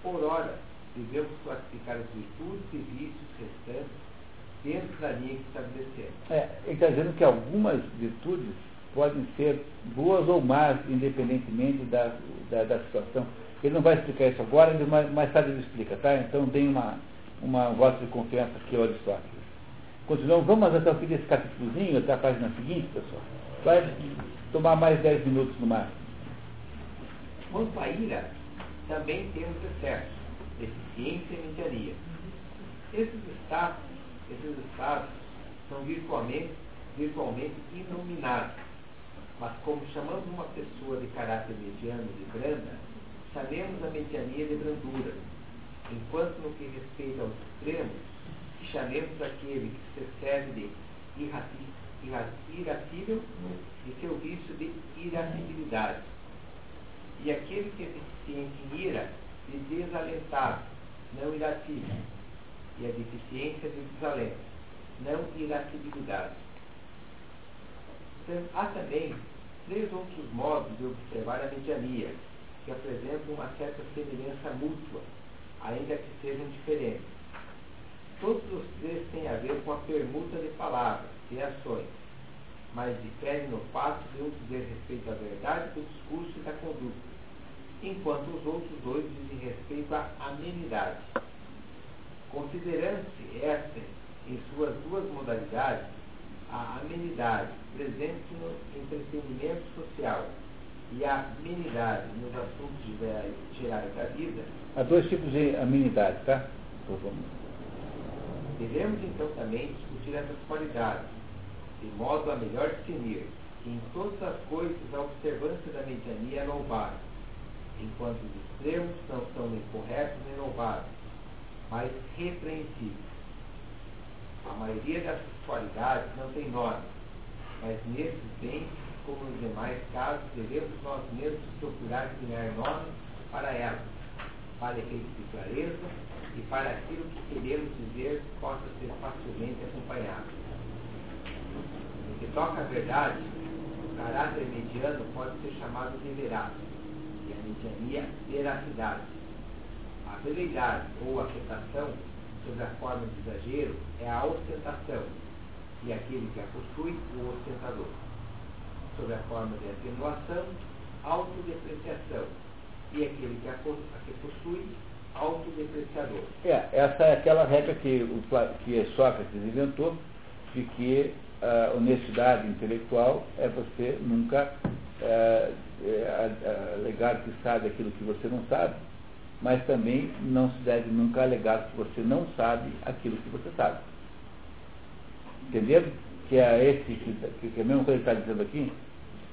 Por ora, devemos classificar as virtudes e vícios restantes dentro da linha que estabelecemos. É, ele está dizendo que algumas virtudes podem ser boas ou más, independentemente da, da, da situação. Ele não vai explicar isso agora, mas mais, tarde ele explica, tá? Então tem uma, uma voz de confiança aqui ao Aristóteles. Continuamos, vamos até o fim desse capítulozinho, até a página seguinte, pessoal. Vai tomar mais 10 minutos no máximo. Quanto à ira, também temos excesso, deficiência e mediania. Esses estados, esses estados são virtualmente, virtualmente inominados, mas como chamamos uma pessoa de caráter mediano de branda, chamemos a mediania de brandura, enquanto no que respeita aos extremos, chamemos aquele que se serve de irrati- irra- irascível e seu vício de irascibilidade e aquele que é deficiente em ira, de desalentado, não irascível, e a deficiência de desalento, não irascibilidade. Então, há também três outros modos de observar a mediania, que apresentam uma certa semelhança mútua, ainda que sejam diferentes. Todos os três têm a ver com a permuta de palavras e ações, mas diferem no fato de um dizer respeito à verdade do discurso e da conduta, enquanto os outros dois dizem respeito à amenidade. Considerando-se esta em suas duas modalidades, a amenidade presente no entretenimento social e a amenidade nos assuntos gerais- da vida, Há dois tipos de amenidade, tá? Por favor. devemos então também discutir essas qualidades, de modo a melhor definir que em todas as coisas a observância da mediania é louvável, enquanto os extremos não são nem corretos nem louváveis, mas repreensível. A maioria dessas qualidades não tem nome, mas nesses bens, como nos demais casos, devemos nós mesmos procurar criar nome para elas, para efeitos de clareza e para aquilo que queremos dizer possa ser facilmente acompanhado. No que toca à verdade, o caráter mediano pode ser chamado de veraço, e a mediania veracidade. A veleidade ou afetação, sob a forma de exagero, é a ostentação, e aquele que a possui, o ostentador. Sob a forma de atenuação, autodepreciação, e aquele que a, possui, autodepreciador. É, essa é aquela regra que, o, que Sócrates inventou, de que a honestidade intelectual é você nunca é, é, alegar que sabe aquilo que você não sabe, mas também não se deve nunca alegar que você não sabe aquilo que você sabe. Entendeu? Que é esse, que, que é a mesma coisa que está dizendo aqui.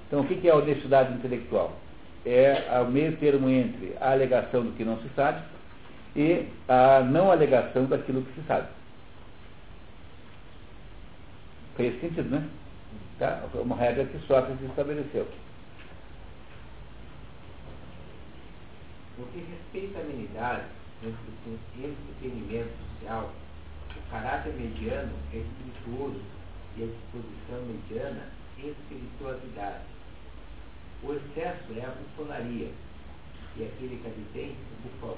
Então, o que é a honestidade intelectual? É o meio termo entre a alegação do que não se sabe e a não alegação daquilo que se sabe. Fez sentido, né? Tá? Foi uma regra que Sócrates estabeleceu. Que respeita à amenidade, entretenimento social, o caráter mediano é espirituoso e a disposição mediana espiritualidade. O excesso é a bufonaria e aquele que advém o bufão.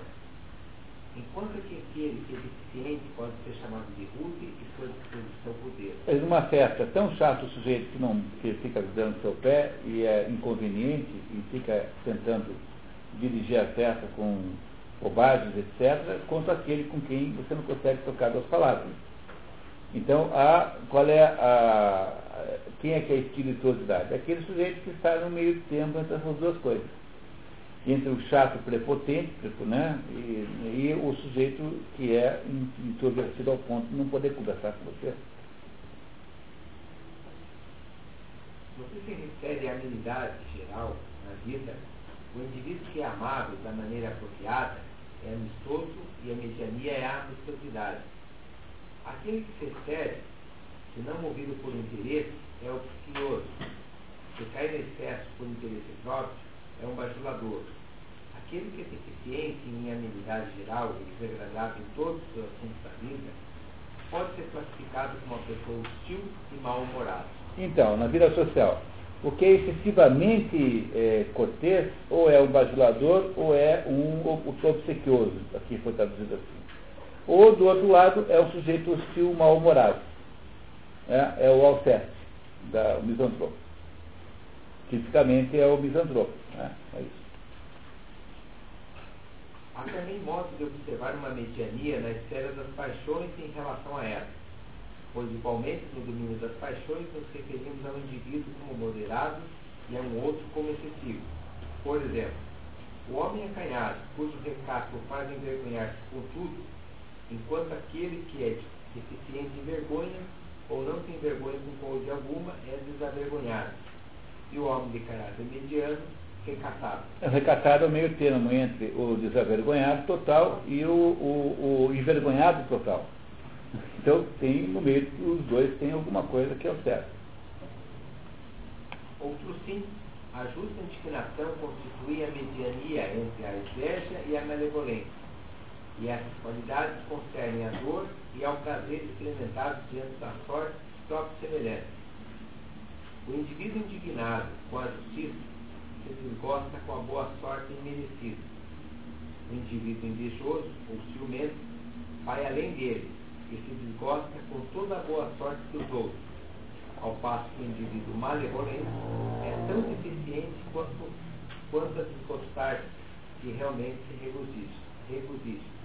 Enquanto que aquele que é deficiente pode ser chamado de rude e sua disposição poder. É numa festa tão chato o sujeito que não que fica dando seu pé e é inconveniente e fica tentando dirigir a festa com bobagens, etc., quanto aquele com quem você não consegue tocar duas palavras. Então, a, qual é a, quem é que é espirituosidade? Aquele sujeito que está no meio termo entre essas duas coisas. Entre o chato prepotente né, e, e o sujeito que é introvertido ao ponto de não poder conversar com você. Que se refere à amenidade geral na vida, o indivíduo que é amável da maneira apropriada é amistoso e a mediania é a amistosidade. Aquele que se excede, se não movido por interesse, é obscuroso. Se cai no excesso por interesse próprio, é um bajulador. Aquele que é deficiente em amenidade geral e desagradável em todos os assuntos da vida, pode ser classificado como uma pessoa hostil e mal-humorada. Então, na vida social, o que é excessivamente é, cortês, ou é um bajulador, ou é um obsequioso, aqui foi traduzido assim. Ou, do outro lado, é o sujeito hostil mal-humorado. É, é o alceste, da, o misantropo. Tipicamente é o misantropo. Né? É isso. Há também modos de observar uma mediania na esfera das paixões em relação a ela pois igualmente no domínio das paixões nos referimos a um indivíduo como moderado e a um outro como excessivo. Por exemplo, o homem acanhado, cujo recato faz envergonhar-se com tudo, enquanto aquele que é deficiente em vergonha ou não tem vergonha com coisa alguma é desavergonhado. E o homem de caráter mediano, recatado. O recatado é o meio termo entre o desavergonhado total e o, o, o envergonhado total. Então, tem no meio os dois tem alguma coisa que é o certo. Outro sim, a justa inclinação constitui a mediania entre a inveja e a malevolência. E essas qualidades concernem a dor e ao prazer experimentado diante da sorte dos próprios semelhantes. O indivíduo indignado com a justiça se desgosta com a boa sorte imerecida. O indivíduo invejoso ou ciumento vai além dele e se desgosta com toda a boa sorte dos outros, ao passo que o indivíduo malevolente é tão deficiente quanto, quanto a desgostar que realmente se regozija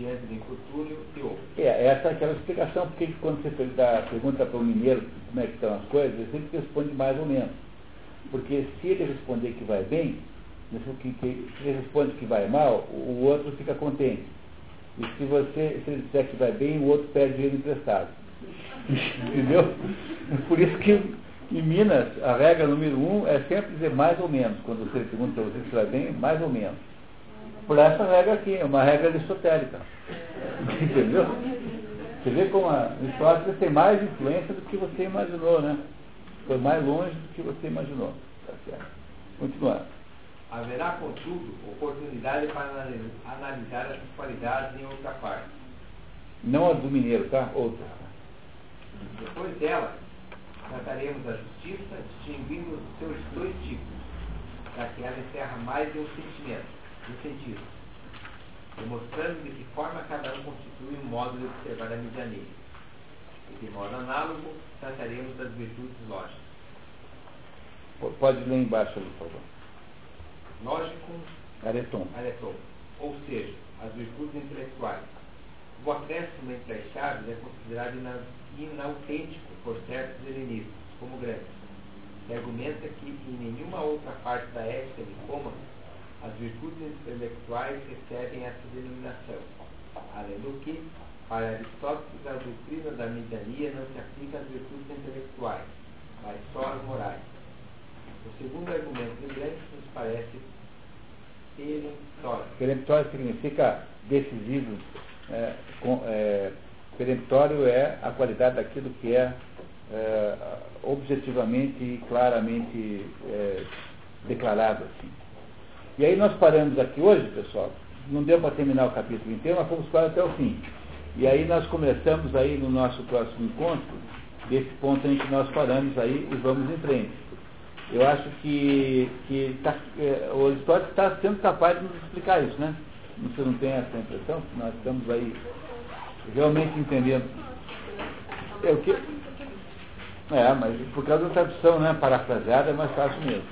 diante do infortúnio e outro. É, essa é aquela explicação, porque quando você dá, pergunta para o mineiro como é que estão as coisas, ele sempre responde mais ou menos. Porque se ele responder que vai bem, se ele responde que vai mal, o outro fica contente. E se você, se ele disser que vai bem, o outro pede dinheiro emprestado. [laughs] Entendeu? Por isso que em Minas, a regra número um é sempre dizer mais ou menos. Quando você pergunta para você se vai bem, mais ou menos. por essa regra aqui, é uma regra aristotélica. [laughs] Entendeu? Você vê como a Aristóteles tem mais influência do que você imaginou, né? Foi mais longe do que você imaginou. Tá certo. Continuando. Haverá, contudo, oportunidade para analisar as qualidades em outra parte. Não a do mineiro, tá? Outra. Depois dela, trataremos a justiça, distinguindo os seus dois tipos, para que ela encerra mais de um sentimento, um sentido, demonstrando de que forma cada um constitui um modo de observar a mediania. E de modo análogo, trataremos das virtudes lógicas. Pode ler embaixo por favor. Lógico, Areton. aretom, ou seja, as virtudes intelectuais. O acréscimo entre as chaves é considerado ina- inautêntico por certos helenistas, como Gramsci, que argumenta que em nenhuma outra parte da ética de Cômodo as virtudes intelectuais recebem essa denominação, além do que, para Aristóteles, a doutrina da mediania não se aplica às virtudes intelectuais, mas só às morais. O segundo argumento de Gramsci nos parece peremptório. Peremptório significa decisivo. É, com, é, peremptório é a qualidade daquilo que é, é objetivamente e claramente é, declarado. Assim. E aí nós paramos aqui hoje, pessoal, não deu para terminar o capítulo inteiro, mas fomos quase até o fim. E aí nós começamos aí no nosso próximo encontro, desse ponto em que nós paramos aí e vamos em frente. Eu acho que, que tá, é, o Aristóteles está sendo capaz de nos explicar isso, né? Você não tem essa impressão? Nós estamos aí realmente entendendo. É, o que... é mas por causa da tradução, né? Parafraseada é mais fácil mesmo.